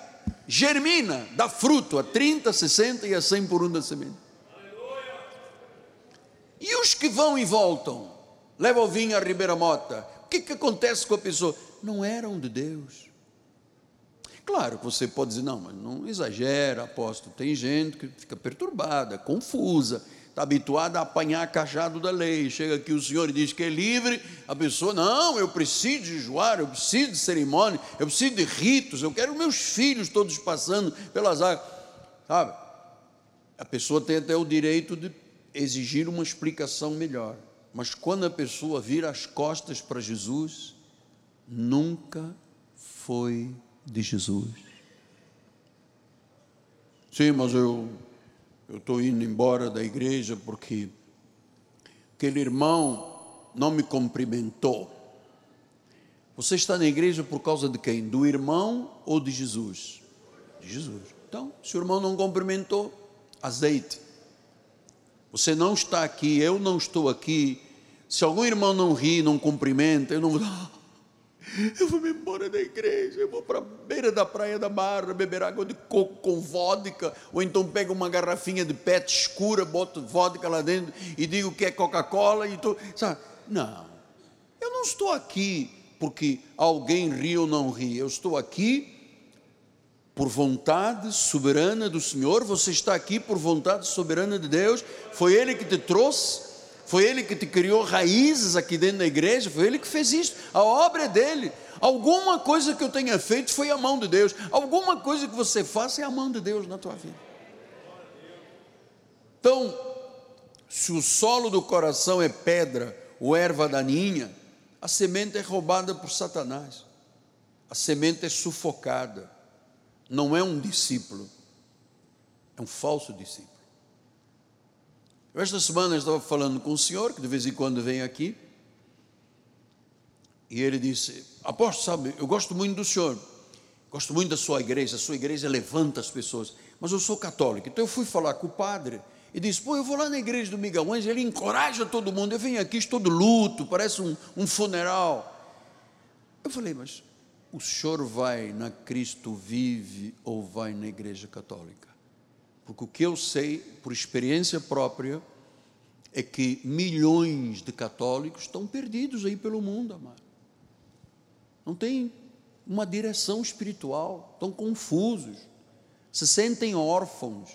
germina, dá fruto a 30, 60 e a 100 por um da semente. E os que vão e voltam, levam o vinho à Ribeira Mota, o que, que acontece com a pessoa? Não eram de Deus. Claro que você pode dizer, não, mas não exagera, apóstolo. Tem gente que fica perturbada, confusa, está habituada a apanhar cajado da lei. Chega aqui o Senhor e diz que é livre, a pessoa, não, eu preciso de jejuar, eu preciso de cerimônia, eu preciso de ritos, eu quero meus filhos todos passando pelas águas. Sabe? A pessoa tem até o direito de exigir uma explicação melhor. Mas quando a pessoa vira as costas para Jesus, nunca foi de Jesus. Sim, mas eu estou indo embora da igreja porque aquele irmão não me cumprimentou. Você está na igreja por causa de quem? Do irmão ou de Jesus? De Jesus. Então, se o irmão não cumprimentou, azeite. Você não está aqui, eu não estou aqui. Se algum irmão não ri, não cumprimenta, eu não vou. Eu vou me embora da igreja, eu vou para a beira da praia da Barra beber água de coco com vodka, ou então pego uma garrafinha de pet escura, boto vodka lá dentro e digo que é Coca-Cola e tô, sabe? Não, eu não estou aqui porque alguém ri ou não ri, eu estou aqui por vontade soberana do Senhor, você está aqui por vontade soberana de Deus, foi Ele que te trouxe, foi Ele que te criou raízes aqui dentro da igreja, foi Ele que fez isso, a obra é dele. Alguma coisa que eu tenha feito foi a mão de Deus, alguma coisa que você faça é a mão de Deus na tua vida. Então, se o solo do coração é pedra ou erva daninha, a semente é roubada por Satanás, a semente é sufocada, não é um discípulo, é um falso discípulo. Eu esta semana estava falando com o senhor, que de vez em quando vem aqui, e ele disse: Apóstolo, sabe, eu gosto muito do senhor, gosto muito da sua igreja, a sua igreja levanta as pessoas, mas eu sou católico. Então eu fui falar com o padre e disse: Pô, eu vou lá na igreja do Miguel Anjo, ele encoraja todo mundo. Eu venho aqui, estou de luto, parece um, um funeral. Eu falei: Mas o senhor vai na Cristo Vive ou vai na igreja católica? Porque o que eu sei, por experiência própria, é que milhões de católicos estão perdidos aí pelo mundo, amado. Não tem uma direção espiritual, estão confusos, se sentem órfãos,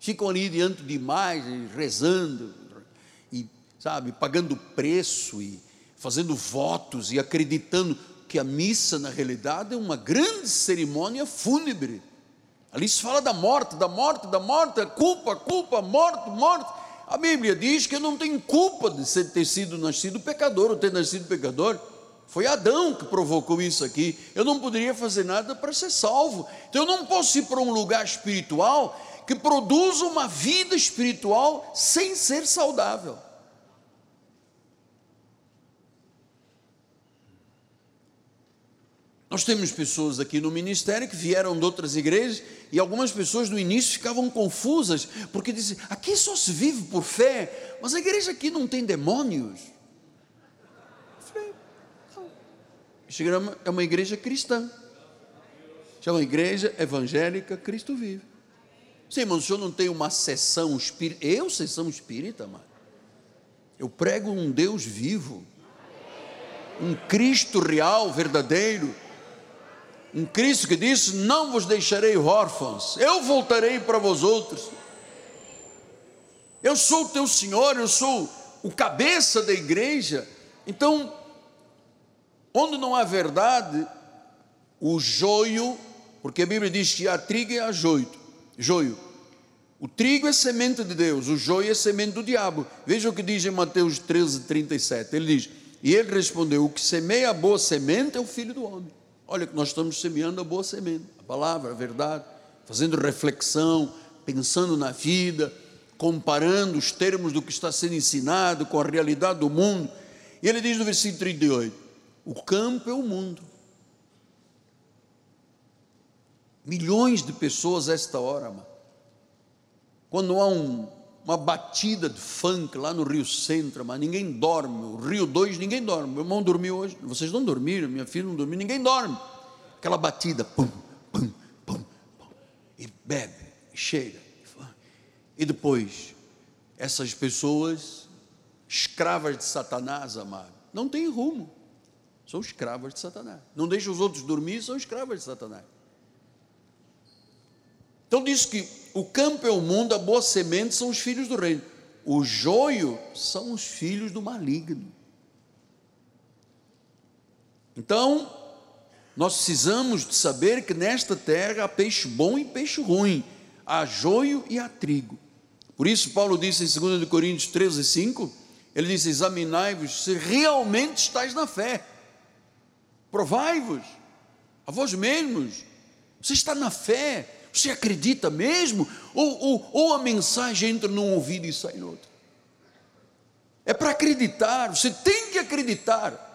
ficam ali diante de imagens, rezando, e, sabe, pagando preço e fazendo votos e acreditando que a missa, na realidade, é uma grande cerimônia fúnebre Ali se fala da morte, da morte, da morte, culpa, culpa, morte, morte. A Bíblia diz que eu não tenho culpa de ter sido nascido pecador ou ter nascido pecador. Foi Adão que provocou isso aqui. Eu não poderia fazer nada para ser salvo. Então eu não posso ir para um lugar espiritual que produza uma vida espiritual sem ser saudável. Nós temos pessoas aqui no ministério que vieram de outras igrejas e algumas pessoas no início ficavam confusas, porque dizem: aqui só se vive por fé, mas a igreja aqui não tem demônios. Eu não. É uma igreja cristã, chama igreja evangélica Cristo Vive. Sim, mas o senhor não tem uma sessão espírita? Eu, sessão espírita, mano. Eu prego um Deus vivo, um Cristo real, verdadeiro um Cristo que disse: Não vos deixarei órfãos, eu voltarei para vós outros. Eu sou o teu Senhor, eu sou o cabeça da igreja. Então, onde não há verdade, o joio, porque a Bíblia diz que há trigo e há joio. joio. O trigo é semente de Deus, o joio é semente do diabo. Veja o que diz em Mateus 13, 37. Ele diz: E ele respondeu: O que semeia a boa semente é o filho do homem. Olha que nós estamos semeando a boa semente, a palavra, a verdade, fazendo reflexão, pensando na vida, comparando os termos do que está sendo ensinado com a realidade do mundo. E ele diz no versículo 38: o campo é o mundo. Milhões de pessoas a esta hora, mano. quando há um, uma batida de funk lá no Rio Centro, mas ninguém dorme. O Rio 2, ninguém dorme. Meu irmão dormiu hoje. Vocês não dormiram, minha filha não dormiu, ninguém dorme. Aquela batida, pum, pum, pum, pum. E bebe, e cheira. E depois, essas pessoas, escravas de Satanás, amado, não tem rumo. São escravas de Satanás. Não deixa os outros dormir, são escravas de Satanás. Então diz que o campo é o mundo, a boa semente são os filhos do reino. O joio são os filhos do maligno. Então, nós precisamos de saber que nesta terra há peixe bom e peixe ruim, há joio e há trigo. Por isso, Paulo disse em 2 Coríntios 13, 5, ele disse: Examinai-vos se realmente estáis na fé, provai-vos a vós mesmos, você está na fé, você acredita mesmo? Ou, ou, ou a mensagem entra num ouvido e sai no outro? É para acreditar, você tem que acreditar.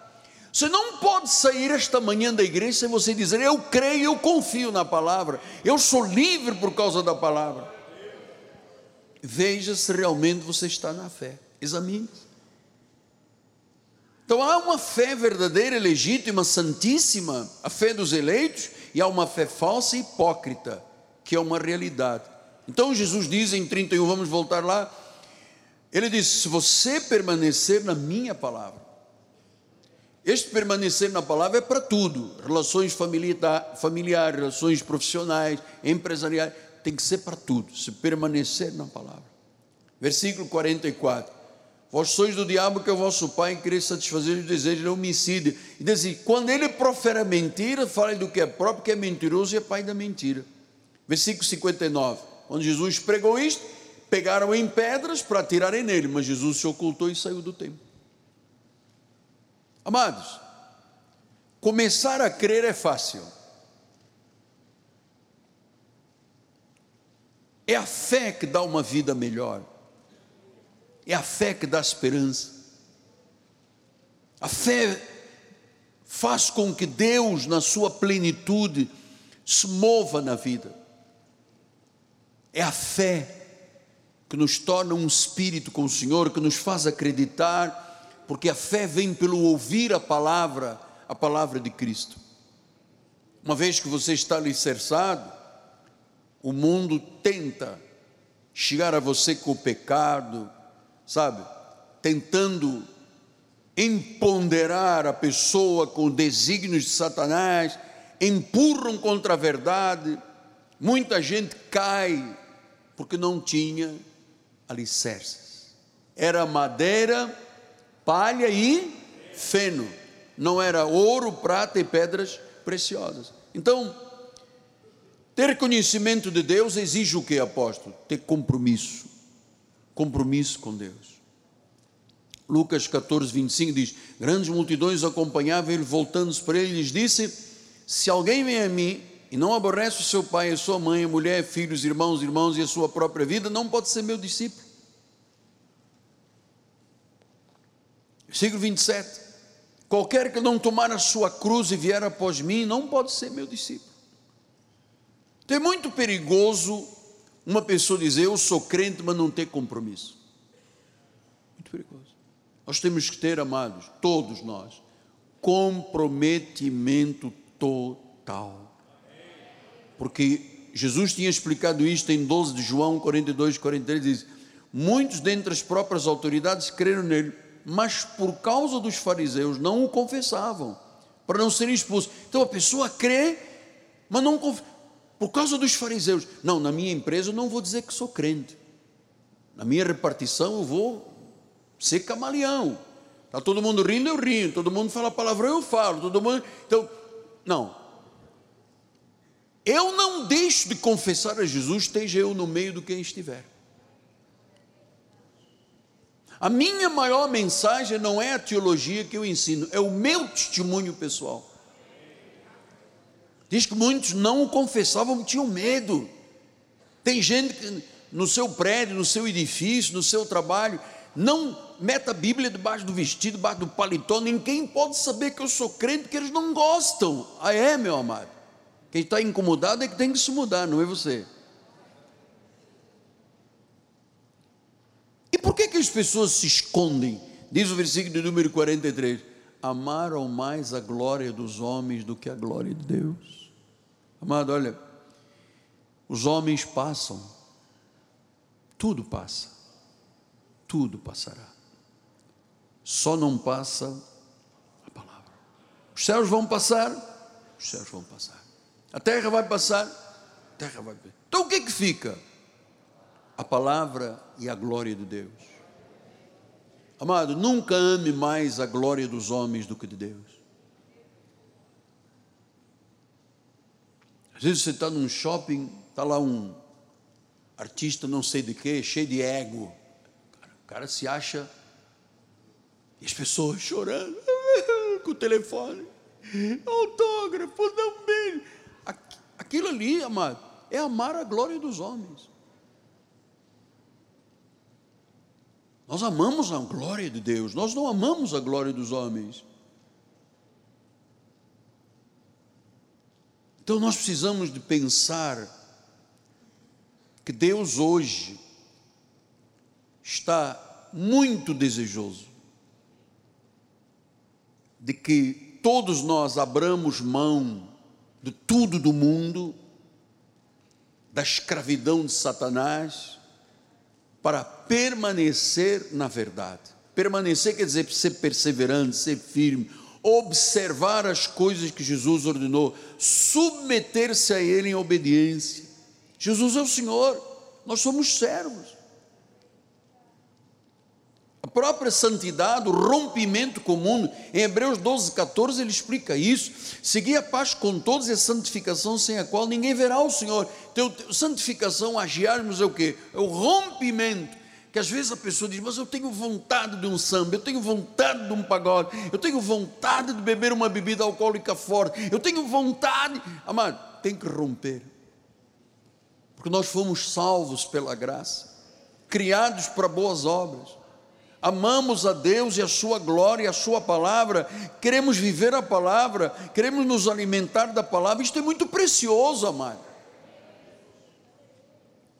Você não pode sair esta manhã da igreja sem você dizer: Eu creio, eu confio na palavra, eu sou livre por causa da palavra. Veja se realmente você está na fé, examine. Então há uma fé verdadeira, legítima, santíssima, a fé dos eleitos, e há uma fé falsa e hipócrita, que é uma realidade. Então Jesus diz em 31, vamos voltar lá, ele diz: Se você permanecer na minha palavra, este permanecer na palavra é para tudo: relações familiares, familiar, relações profissionais, empresariais, tem que ser para tudo. Se permanecer na palavra. Versículo 44. Vós sois do diabo que é o vosso pai quereis satisfazer os desejos de homicídio. E diz assim: quando ele profere a mentira, fale do que é próprio, que é mentiroso e é pai da mentira. Versículo 59. Quando Jesus pregou isto, pegaram em pedras para atirarem nele, mas Jesus se ocultou e saiu do templo. Amados, começar a crer é fácil. É a fé que dá uma vida melhor. É a fé que dá esperança. A fé faz com que Deus, na sua plenitude, se mova na vida. É a fé que nos torna um espírito com o Senhor, que nos faz acreditar porque a fé vem pelo ouvir a palavra, a palavra de Cristo. Uma vez que você está alicerçado, o mundo tenta chegar a você com o pecado, sabe? Tentando empoderar a pessoa com desígnios de Satanás, empurram contra a verdade. Muita gente cai porque não tinha alicerces. Era madeira palha e feno. Não era ouro, prata e pedras preciosas. Então, ter conhecimento de Deus exige o que, apóstolo? Ter compromisso. Compromisso com Deus. Lucas 14, 25 diz: Grandes multidões acompanhavam ele, voltando-se para ele, lhes disse: Se alguém vem a mim e não aborrece o seu pai, a sua mãe, a mulher, filhos, irmãos, irmãos e a sua própria vida, não pode ser meu discípulo. Versículo 27. Qualquer que não tomar a sua cruz e vier após mim, não pode ser meu discípulo. Então é muito perigoso uma pessoa dizer eu sou crente, mas não ter compromisso. Muito perigoso. Nós temos que ter, amados, todos nós, comprometimento total. Porque Jesus tinha explicado isto em 12 de João 42, 43, diz: Muitos dentre as próprias autoridades creram nele mas por causa dos fariseus não o confessavam, para não serem expulsos. Então a pessoa crê, mas não confessa. Por causa dos fariseus. Não, na minha empresa eu não vou dizer que sou crente. Na minha repartição eu vou ser camaleão. Está todo mundo rindo, eu rio. Todo mundo fala palavrão, eu falo. Todo mundo. Então, não. Eu não deixo de confessar a Jesus, esteja eu no meio do quem estiver. A minha maior mensagem não é a teologia que eu ensino, é o meu testemunho pessoal. Diz que muitos não o confessavam, tinham medo. Tem gente que no seu prédio, no seu edifício, no seu trabalho, não meta a Bíblia debaixo do vestido, debaixo do paletó, ninguém pode saber que eu sou crente, porque eles não gostam. Ah, é, meu amado. Quem está incomodado é que tem que se mudar, não é você. E por que, que as pessoas se escondem? Diz o versículo de número 43: Amaram mais a glória dos homens do que a glória de Deus. Amado, olha, os homens passam, tudo passa, tudo passará, só não passa a palavra. Os céus vão passar, os céus vão passar. A terra vai passar, a terra vai. Então o que é que fica? A palavra e a glória de Deus. Amado, nunca ame mais a glória dos homens do que de Deus. Às vezes você está num shopping, está lá um artista não sei de quê, cheio de ego. O cara se acha. E as pessoas chorando com o telefone. Autógrafo, não bem. Aquilo ali, amado, é amar a glória dos homens. Nós amamos a glória de Deus, nós não amamos a glória dos homens. Então nós precisamos de pensar que Deus hoje está muito desejoso de que todos nós abramos mão de tudo do mundo, da escravidão de Satanás, para permanecer na verdade. Permanecer quer dizer ser perseverante, ser firme, observar as coisas que Jesus ordenou, submeter-se a Ele em obediência. Jesus é o Senhor, nós somos servos. Própria santidade, o rompimento com o mundo, em Hebreus 12, 14, ele explica isso. Seguir a paz com todos a santificação, sem a qual ninguém verá o Senhor. Então, santificação, agiarmos é o que? É o rompimento que às vezes a pessoa diz, mas eu tenho vontade de um samba, eu tenho vontade de um pagode, eu tenho vontade de beber uma bebida alcoólica forte, eu tenho vontade, amado, tem que romper, porque nós fomos salvos pela graça, criados para boas obras, amamos a Deus e a Sua glória e a Sua palavra, queremos viver a palavra, queremos nos alimentar da palavra, isto é muito precioso, amado.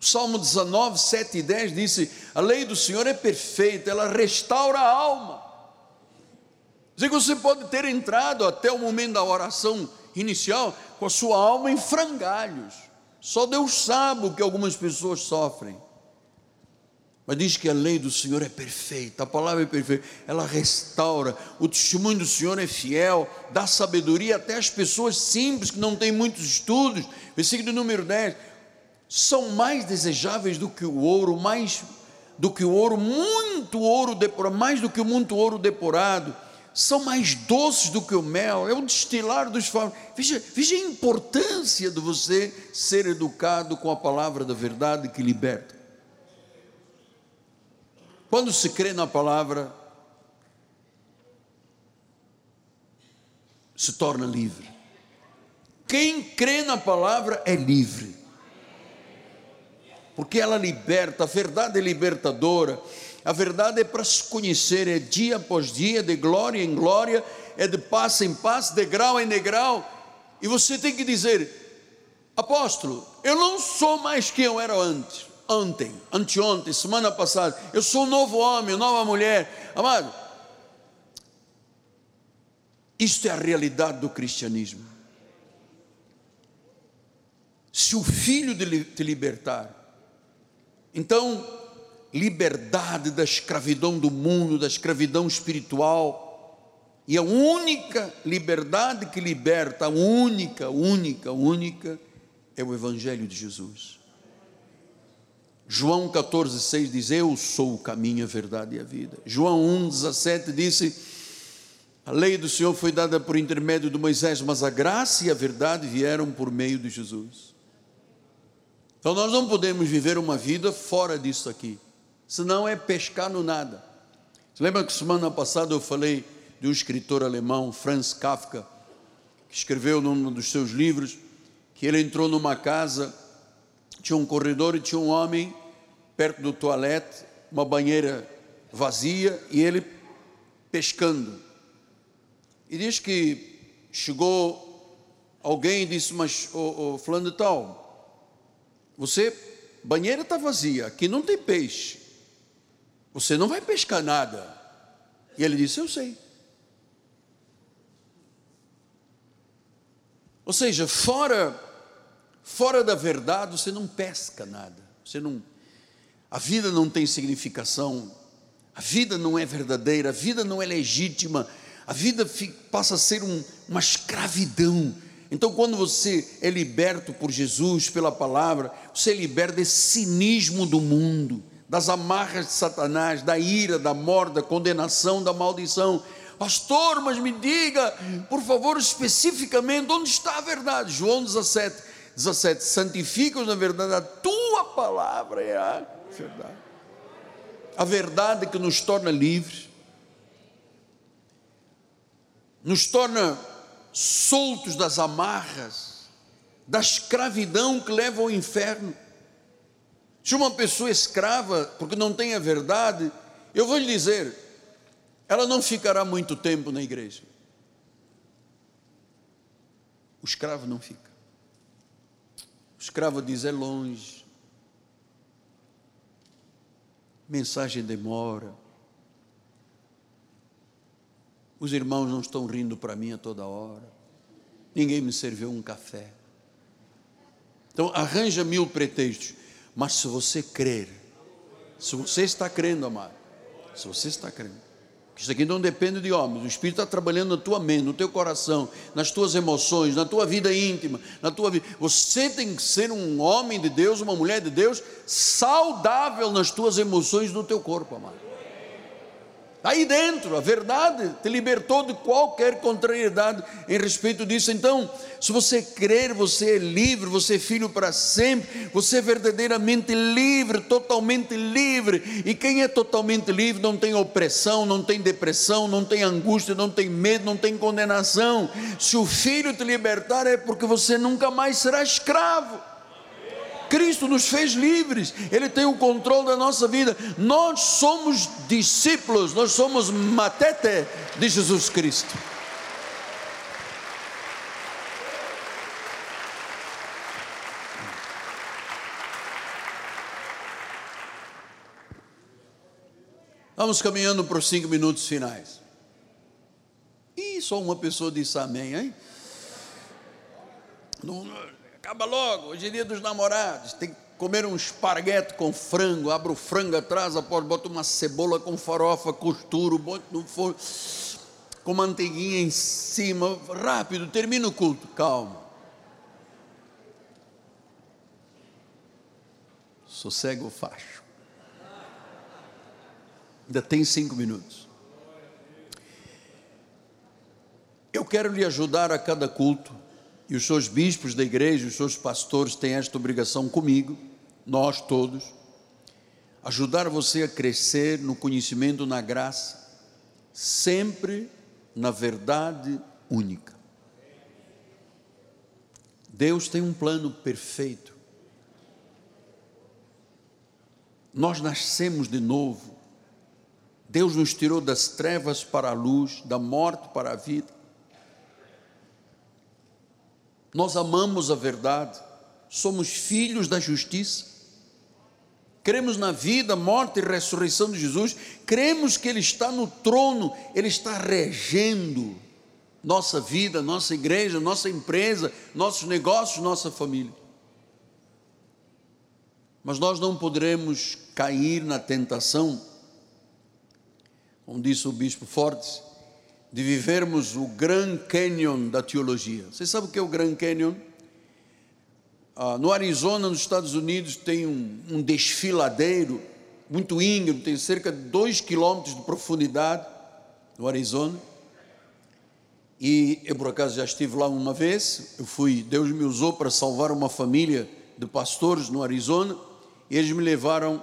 Salmo 19, 7 e 10 disse: A lei do Senhor é perfeita, ela restaura a alma. Dizer que você pode ter entrado até o momento da oração inicial com a sua alma em frangalhos. Só Deus sabe o que algumas pessoas sofrem. Mas diz que a lei do Senhor é perfeita, a palavra é perfeita, ela restaura, o testemunho do Senhor é fiel, dá sabedoria até às pessoas simples que não têm muitos estudos. Versículo número 10: são mais desejáveis do que o ouro, mais do que o ouro, muito ouro depurado, mais do que muito ouro depurado, são mais doces do que o mel, é o destilar dos favos. Veja, veja a importância de você ser educado com a palavra da verdade que liberta. Quando se crê na palavra, se torna livre. Quem crê na palavra é livre. Porque ela liberta, a verdade é libertadora, a verdade é para se conhecer, é dia após dia, de glória em glória, é de passo em passo, de grau em degrau, e você tem que dizer, apóstolo, eu não sou mais quem eu era antes, ontem, anteontem, semana passada, eu sou um novo homem, nova mulher, amado, isto é a realidade do cristianismo. Se o Filho te libertar, então, liberdade da escravidão do mundo, da escravidão espiritual, e a única liberdade que liberta, a única, única, única, é o Evangelho de Jesus. João 14,6 diz: Eu sou o caminho, a verdade e a vida. João 1,17 disse: A lei do Senhor foi dada por intermédio de Moisés, mas a graça e a verdade vieram por meio de Jesus. Então nós não podemos viver uma vida fora disso aqui, senão é pescar no nada. Você lembra que semana passada eu falei de um escritor alemão, Franz Kafka, que escreveu num dos seus livros que ele entrou numa casa, tinha um corredor e tinha um homem perto do toalete, uma banheira vazia e ele pescando. E diz que chegou alguém e disse: Mas, o, o fulano de tal, você, banheira está vazia, aqui não tem peixe. Você não vai pescar nada. E ele disse: Eu sei. Ou seja, fora fora da verdade, você não pesca nada. Você não a vida não tem significação. A vida não é verdadeira, a vida não é legítima. A vida passa a ser um, uma escravidão. Então, quando você é liberto por Jesus, pela palavra, você é liberta desse cinismo do mundo, das amarras de Satanás, da ira, da morte, da condenação, da maldição. Pastor, mas me diga, por favor, especificamente, onde está a verdade? João 17, 17. Santifica-os na verdade, a tua palavra é a verdade. A verdade que nos torna livres, nos torna soltos das amarras, da escravidão que leva ao inferno. Se uma pessoa escrava, porque não tem a verdade, eu vou lhe dizer, ela não ficará muito tempo na igreja. O escravo não fica. O escravo diz: é longe. Mensagem demora. Os irmãos não estão rindo para mim a toda hora. Ninguém me serviu um café. Então arranja mil pretextos. Mas se você crer, se você está crendo, amado, se você está crendo, isso aqui não depende de homens. O Espírito está trabalhando na tua mente, no teu coração, nas tuas emoções, na tua vida íntima, na tua vida. Você tem que ser um homem de Deus, uma mulher de Deus, saudável nas tuas emoções, no teu corpo, amado. Tá aí dentro, a verdade te libertou de qualquer contrariedade em respeito disso. Então, se você crer, você é livre, você é filho para sempre, você é verdadeiramente livre, totalmente livre. E quem é totalmente livre não tem opressão, não tem depressão, não tem angústia, não tem medo, não tem condenação. Se o filho te libertar, é porque você nunca mais será escravo. Cristo nos fez livres, Ele tem o controle da nossa vida. Nós somos discípulos, nós somos matete de Jesus Cristo. Vamos caminhando para os cinco minutos finais. E só uma pessoa disse amém, hein? Não, Acaba logo, hoje é dia dos namorados, tem que comer um esparguete com frango, abre o frango atrás, bota uma cebola com farofa, costuro, bota no forno, com manteiguinha em cima, rápido, termina o culto, calma. Sossega o facho. Ainda tem cinco minutos. Eu quero lhe ajudar a cada culto e os seus bispos da igreja, os seus pastores têm esta obrigação comigo, nós todos, ajudar você a crescer no conhecimento, na graça, sempre na verdade única. Deus tem um plano perfeito. Nós nascemos de novo. Deus nos tirou das trevas para a luz, da morte para a vida. Nós amamos a verdade, somos filhos da justiça, cremos na vida, morte e ressurreição de Jesus, cremos que Ele está no trono, Ele está regendo nossa vida, nossa igreja, nossa empresa, nossos negócios, nossa família. Mas nós não poderemos cair na tentação, como disse o bispo Fortes, de vivermos o Grand Canyon da teologia. Você sabe o que é o Grand Canyon? Ah, no Arizona, nos Estados Unidos, tem um, um desfiladeiro muito íngreme, tem cerca de 2 quilômetros de profundidade no Arizona. E eu, por acaso, já estive lá uma vez. Eu fui, Deus me usou para salvar uma família de pastores no Arizona. E eles me levaram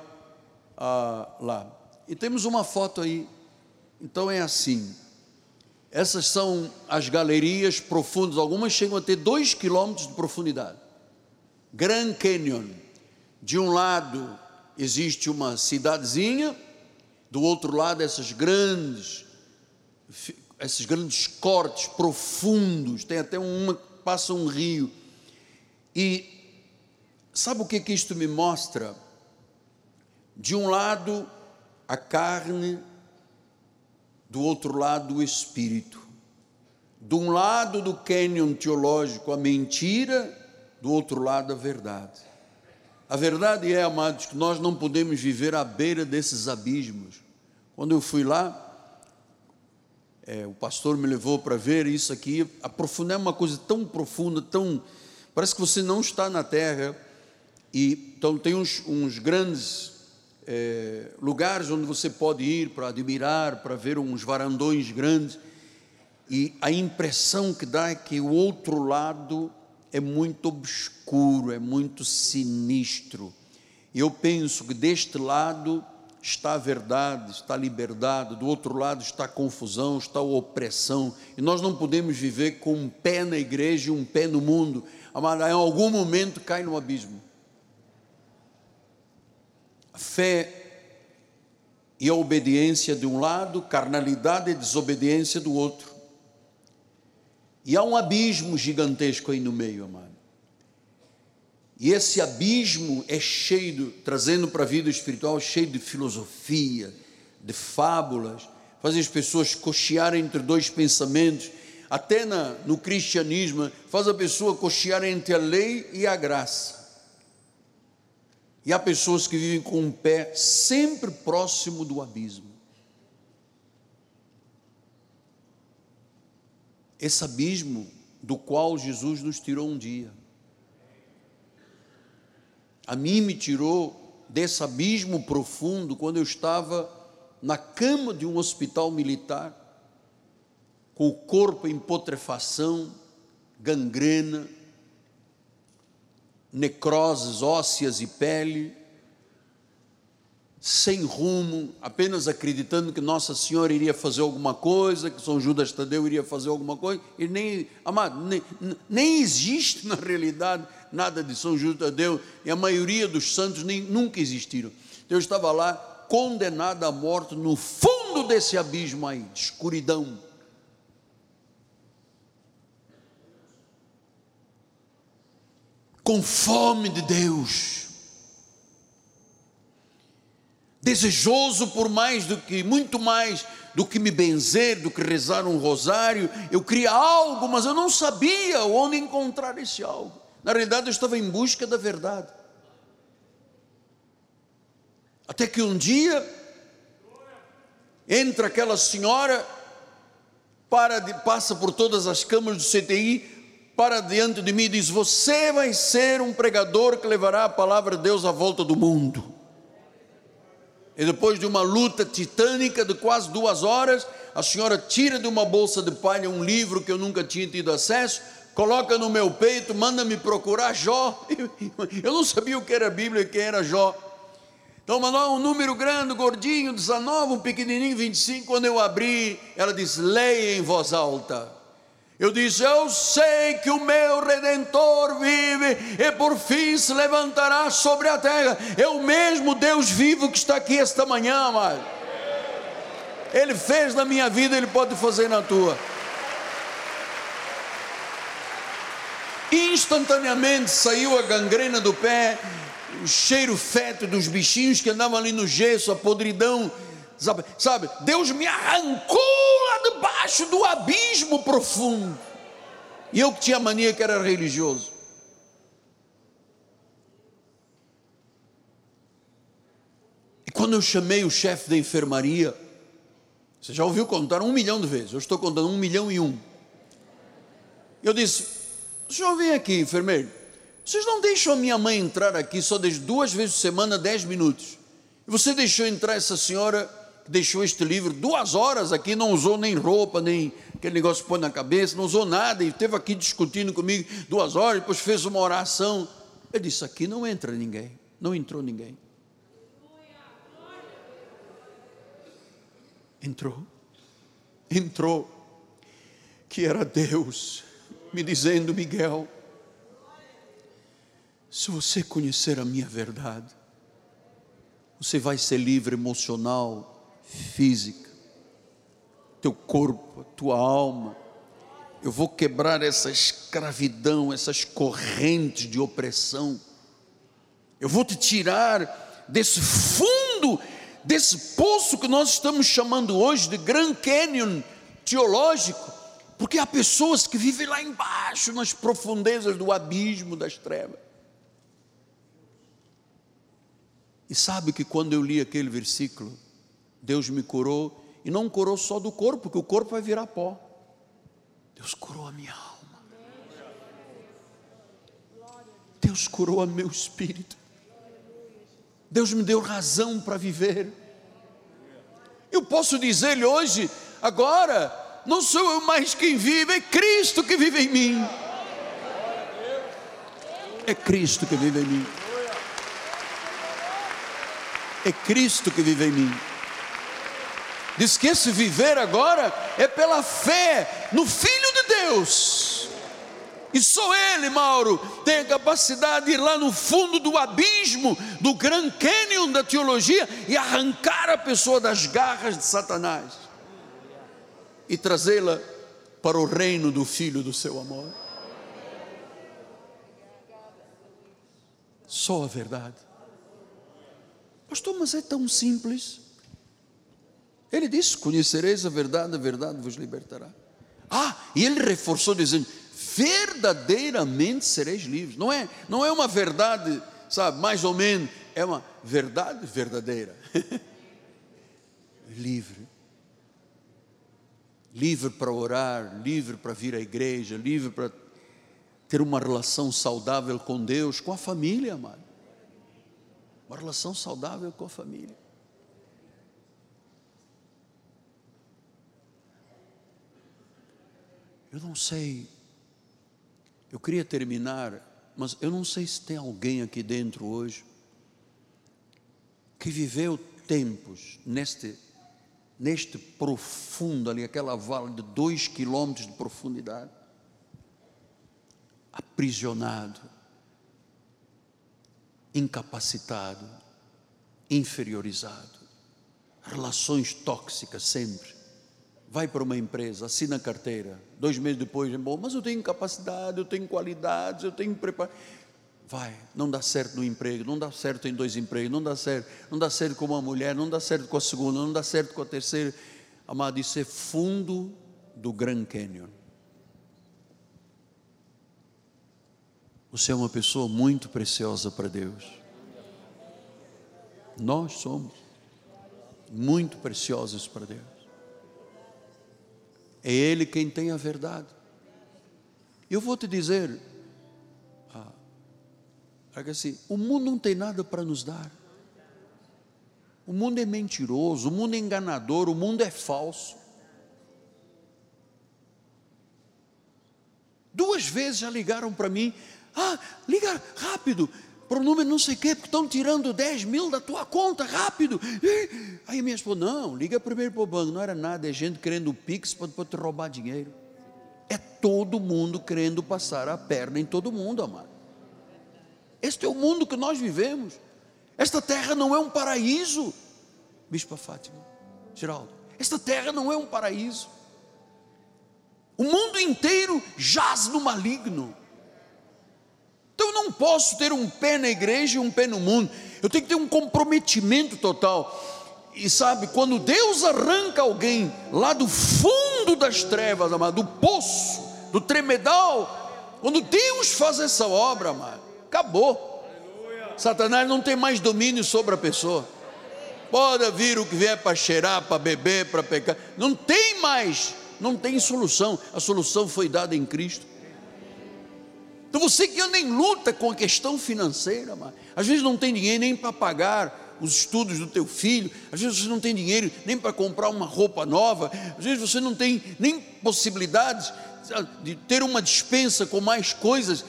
ah, lá. E temos uma foto aí. Então é assim: essas são as galerias profundas, algumas chegam a ter dois quilômetros de profundidade. Grand Canyon. De um lado existe uma cidadezinha, do outro lado essas grandes, esses grandes cortes profundos, tem até uma passa um rio. E sabe o que que isto me mostra? De um lado a carne do outro lado o espírito. De um lado do cânion teológico a mentira, do outro lado a verdade. A verdade é, amados, que nós não podemos viver à beira desses abismos. Quando eu fui lá, é, o pastor me levou para ver isso aqui, aprofundar uma coisa tão profunda, tão. Parece que você não está na terra. E, então, tem uns, uns grandes é, lugares onde você pode ir para admirar, para ver uns varandões grandes. E a impressão que dá é que o outro lado é muito obscuro, é muito sinistro. E eu penso que deste lado está a verdade, está a liberdade, do outro lado está a confusão, está a opressão, e nós não podemos viver com um pé na igreja e um pé no mundo, amado, em algum momento cai no abismo. Fé e obediência de um lado, carnalidade e desobediência do outro. E há um abismo gigantesco aí no meio, amado. E esse abismo é cheio, trazendo para a vida espiritual, cheio de filosofia, de fábulas, faz as pessoas cochearem entre dois pensamentos, até na, no cristianismo, faz a pessoa cochear entre a lei e a graça. E há pessoas que vivem com um pé sempre próximo do abismo. Esse abismo do qual Jesus nos tirou um dia a mim me tirou desse abismo profundo quando eu estava na cama de um hospital militar, com o corpo em putrefação, gangrena, necroses ósseas e pele, sem rumo, apenas acreditando que Nossa Senhora iria fazer alguma coisa, que São Judas Tadeu iria fazer alguma coisa, e nem, amado, nem, nem existe na realidade nada de São Judas Tadeu, e a maioria dos santos nem, nunca existiram. Eu estava lá, condenado à morte, no fundo desse abismo aí, de escuridão. Com fome de Deus desejoso por mais do que, muito mais do que me benzer, do que rezar um rosário. Eu queria algo, mas eu não sabia onde encontrar esse algo. Na realidade, eu estava em busca da verdade. Até que um dia entra aquela senhora, para de, passa por todas as câmaras do CTI, para diante de mim e diz: Você vai ser um pregador que levará a palavra de Deus à volta do mundo. E depois de uma luta titânica de quase duas horas, a senhora tira de uma bolsa de palha um livro que eu nunca tinha tido acesso, coloca no meu peito, manda me procurar Jó. Eu não sabia o que era Bíblia e quem era Jó. Então mandou um número grande, gordinho, 19, um pequenininho, 25. Quando eu abri, ela disse: leia em voz alta. Eu disse: Eu sei que o meu redentor vive e por fim se levantará sobre a terra. É o mesmo Deus vivo que está aqui esta manhã, amado. Ele fez na minha vida, ele pode fazer na tua. Instantaneamente saiu a gangrena do pé, o cheiro feto dos bichinhos que andavam ali no gesso, a podridão Sabe, sabe, Deus me arrancou lá debaixo do abismo profundo. E eu que tinha mania que era religioso. E quando eu chamei o chefe da enfermaria, você já ouviu contar um milhão de vezes, eu estou contando um milhão e um. Eu disse: o senhor vem aqui, enfermeiro. Vocês não deixam a minha mãe entrar aqui só desde duas vezes por semana, dez minutos. E você deixou entrar essa senhora deixou este livro duas horas aqui, não usou nem roupa, nem aquele negócio que põe na cabeça, não usou nada, e esteve aqui discutindo comigo duas horas, depois fez uma oração. Eu disse: aqui não entra ninguém, não entrou ninguém. Entrou, entrou, que era Deus me dizendo, Miguel, se você conhecer a minha verdade, você vai ser livre emocional, física, teu corpo, tua alma. Eu vou quebrar essa escravidão, essas correntes de opressão. Eu vou te tirar desse fundo, desse poço que nós estamos chamando hoje de Grand Canyon teológico, porque há pessoas que vivem lá embaixo, nas profundezas do abismo das trevas. E sabe que quando eu li aquele versículo, Deus me curou e não curou só do corpo, porque o corpo vai virar pó. Deus curou a minha alma. Deus curou o meu espírito. Deus me deu razão para viver. Eu posso dizer-lhe hoje, agora, não sou eu mais quem vive, é Cristo que vive em mim. É Cristo que vive em mim. É Cristo que vive em mim. Diz que esse viver agora é pela fé no Filho de Deus. E só Ele, Mauro, tem a capacidade de ir lá no fundo do abismo, do Grand Canyon da teologia, e arrancar a pessoa das garras de Satanás e trazê-la para o reino do Filho do seu amor. Só a verdade. Pastor, mas é tão simples. Ele disse: Conhecereis a verdade, a verdade vos libertará. Ah, e ele reforçou dizendo: verdadeiramente sereis livres. Não é, não é uma verdade, sabe, mais ou menos, é uma verdade verdadeira. livre. Livre para orar, livre para vir à igreja, livre para ter uma relação saudável com Deus, com a família, amado. Uma relação saudável com a família. Eu não sei, eu queria terminar, mas eu não sei se tem alguém aqui dentro hoje que viveu tempos neste, neste profundo ali, aquela vala de dois quilômetros de profundidade aprisionado, incapacitado, inferiorizado, relações tóxicas sempre. Vai para uma empresa, assina a carteira, dois meses depois, bom, mas eu tenho capacidade, eu tenho qualidades, eu tenho preparo. Vai, não dá certo no emprego, não dá certo em dois empregos, não dá certo, não dá certo com uma mulher, não dá certo com a segunda, não dá certo com a terceira. Amado, isso é fundo do Grand Canyon. Você é uma pessoa muito preciosa para Deus. Nós somos muito preciosos para Deus. É Ele quem tem a verdade. Eu vou te dizer, ah, assim, o mundo não tem nada para nos dar. O mundo é mentiroso, o mundo é enganador, o mundo é falso. Duas vezes já ligaram para mim, ah, liga rápido para o número não sei o quê, porque estão tirando 10 mil da tua conta, rápido. Aí minha esposa, não, liga primeiro para o banco. Não era nada, é gente querendo o Pix para depois te roubar dinheiro. É todo mundo querendo passar a perna em todo mundo, amado. Este é o mundo que nós vivemos. Esta terra não é um paraíso. Bispa Fátima, Geraldo, esta terra não é um paraíso. O mundo inteiro jaz no maligno. Então eu não posso ter um pé na igreja e um pé no mundo. Eu tenho que ter um comprometimento total. E sabe, quando Deus arranca alguém lá do fundo das trevas, amado, do poço, do tremedal, quando Deus faz essa obra, amado, acabou. Satanás não tem mais domínio sobre a pessoa. Pode vir o que vier para cheirar, para beber, para pecar. Não tem mais, não tem solução. A solução foi dada em Cristo. Então você que anda em luta com a questão financeira, mas às vezes não tem dinheiro nem para pagar os estudos do teu filho, às vezes você não tem dinheiro nem para comprar uma roupa nova, às vezes você não tem nem possibilidades de ter uma dispensa com mais coisas,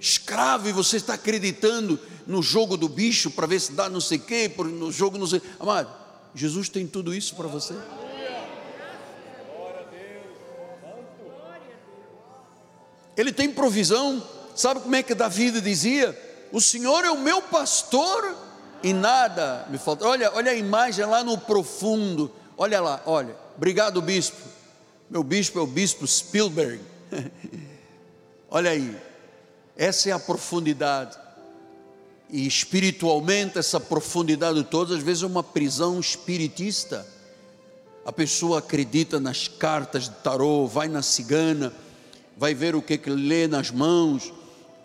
escravo e você está acreditando no jogo do bicho para ver se dá não sei o quê, no jogo não sei. Amado, Jesus tem tudo isso para você. Ele tem provisão Sabe como é que Davi dizia? O Senhor é o meu pastor e nada me falta. Olha, olha a imagem lá no profundo. Olha lá, olha. Obrigado, bispo. Meu bispo é o bispo Spielberg. olha aí. Essa é a profundidade. E espiritualmente, essa profundidade toda, às vezes é uma prisão espiritista. A pessoa acredita nas cartas de tarô, vai na cigana, vai ver o que, que lê nas mãos,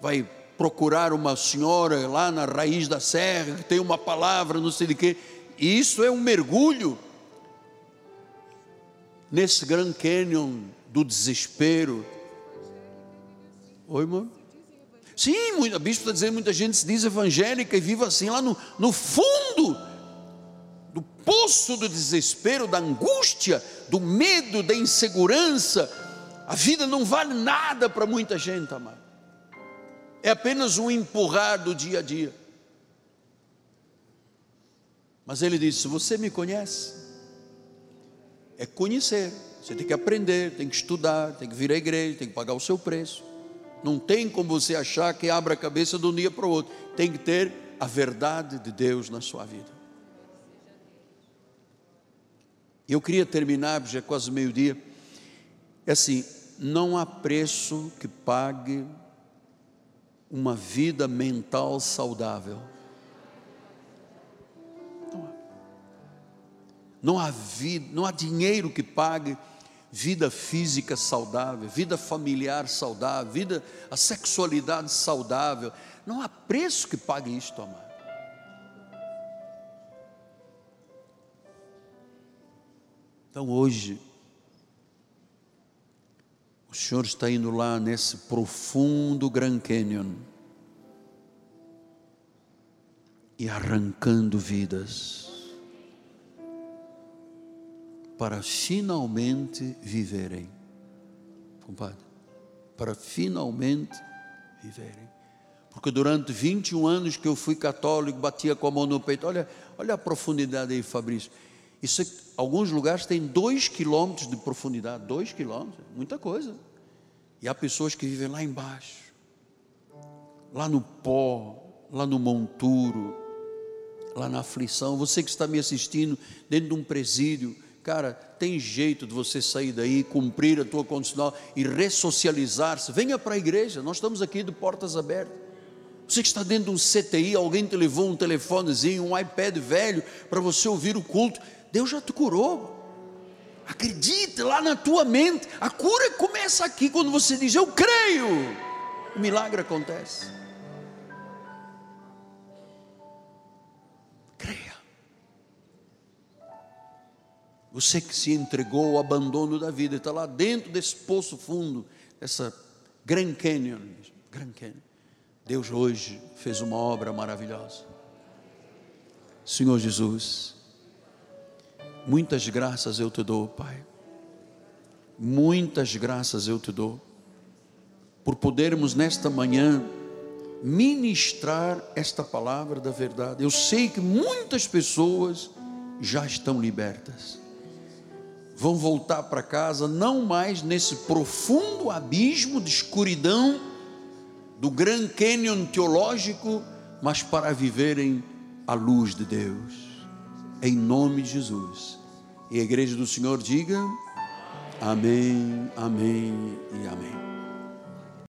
vai procurar uma senhora lá na raiz da serra, que tem uma palavra, não sei de quê. Isso é um mergulho nesse Grand Canyon do desespero. Oi, irmão? Sim, a bispo está dizendo, muita gente se diz evangélica e vive assim lá no, no fundo do poço do desespero, da angústia, do medo, da insegurança. A vida não vale nada para muita gente, amado. É apenas um empurrar do dia a dia. Mas ele disse: se você me conhece, é conhecer. Você tem que aprender, tem que estudar, tem que vir à igreja, tem que pagar o seu preço. Não tem como você achar que abre a cabeça de um dia para o outro. Tem que ter a verdade de Deus na sua vida. Eu queria terminar, já é quase meio-dia. É assim: não há preço que pague uma vida mental saudável. Não há. Não há, vida, não há dinheiro que pague vida física saudável, vida familiar saudável, vida, a sexualidade saudável. Não há preço que pague isto, amado. Então hoje, o Senhor está indo lá nesse profundo Grand Canyon e arrancando vidas para finalmente viverem. Compadre, para finalmente viverem. Porque durante 21 anos que eu fui católico, batia com a mão no peito. Olha, olha a profundidade aí, Fabrício. Isso, é, alguns lugares têm dois quilômetros de profundidade, dois quilômetros, muita coisa. E há pessoas que vivem lá embaixo, lá no pó, lá no monturo, lá na aflição. Você que está me assistindo dentro de um presídio, cara, tem jeito de você sair daí, cumprir a tua condicional e ressocializar-se. Venha para a igreja, nós estamos aqui de portas abertas. Você que está dentro de um CTI, alguém te levou um telefonezinho, um iPad velho para você ouvir o culto. Deus já te curou. Acredite lá na tua mente. A cura começa aqui quando você diz: Eu creio. O milagre acontece. Creia. Você que se entregou ao abandono da vida, está lá dentro desse poço fundo, dessa Grand Canyon. Grand Canyon. Deus hoje fez uma obra maravilhosa. Senhor Jesus, Muitas graças eu te dou, Pai. Muitas graças eu te dou por podermos nesta manhã ministrar esta palavra da verdade. Eu sei que muitas pessoas já estão libertas. Vão voltar para casa não mais nesse profundo abismo de escuridão do Grand Canyon teológico, mas para viverem a luz de Deus em nome de Jesus. E a igreja do Senhor diga: Amém, amém e amém.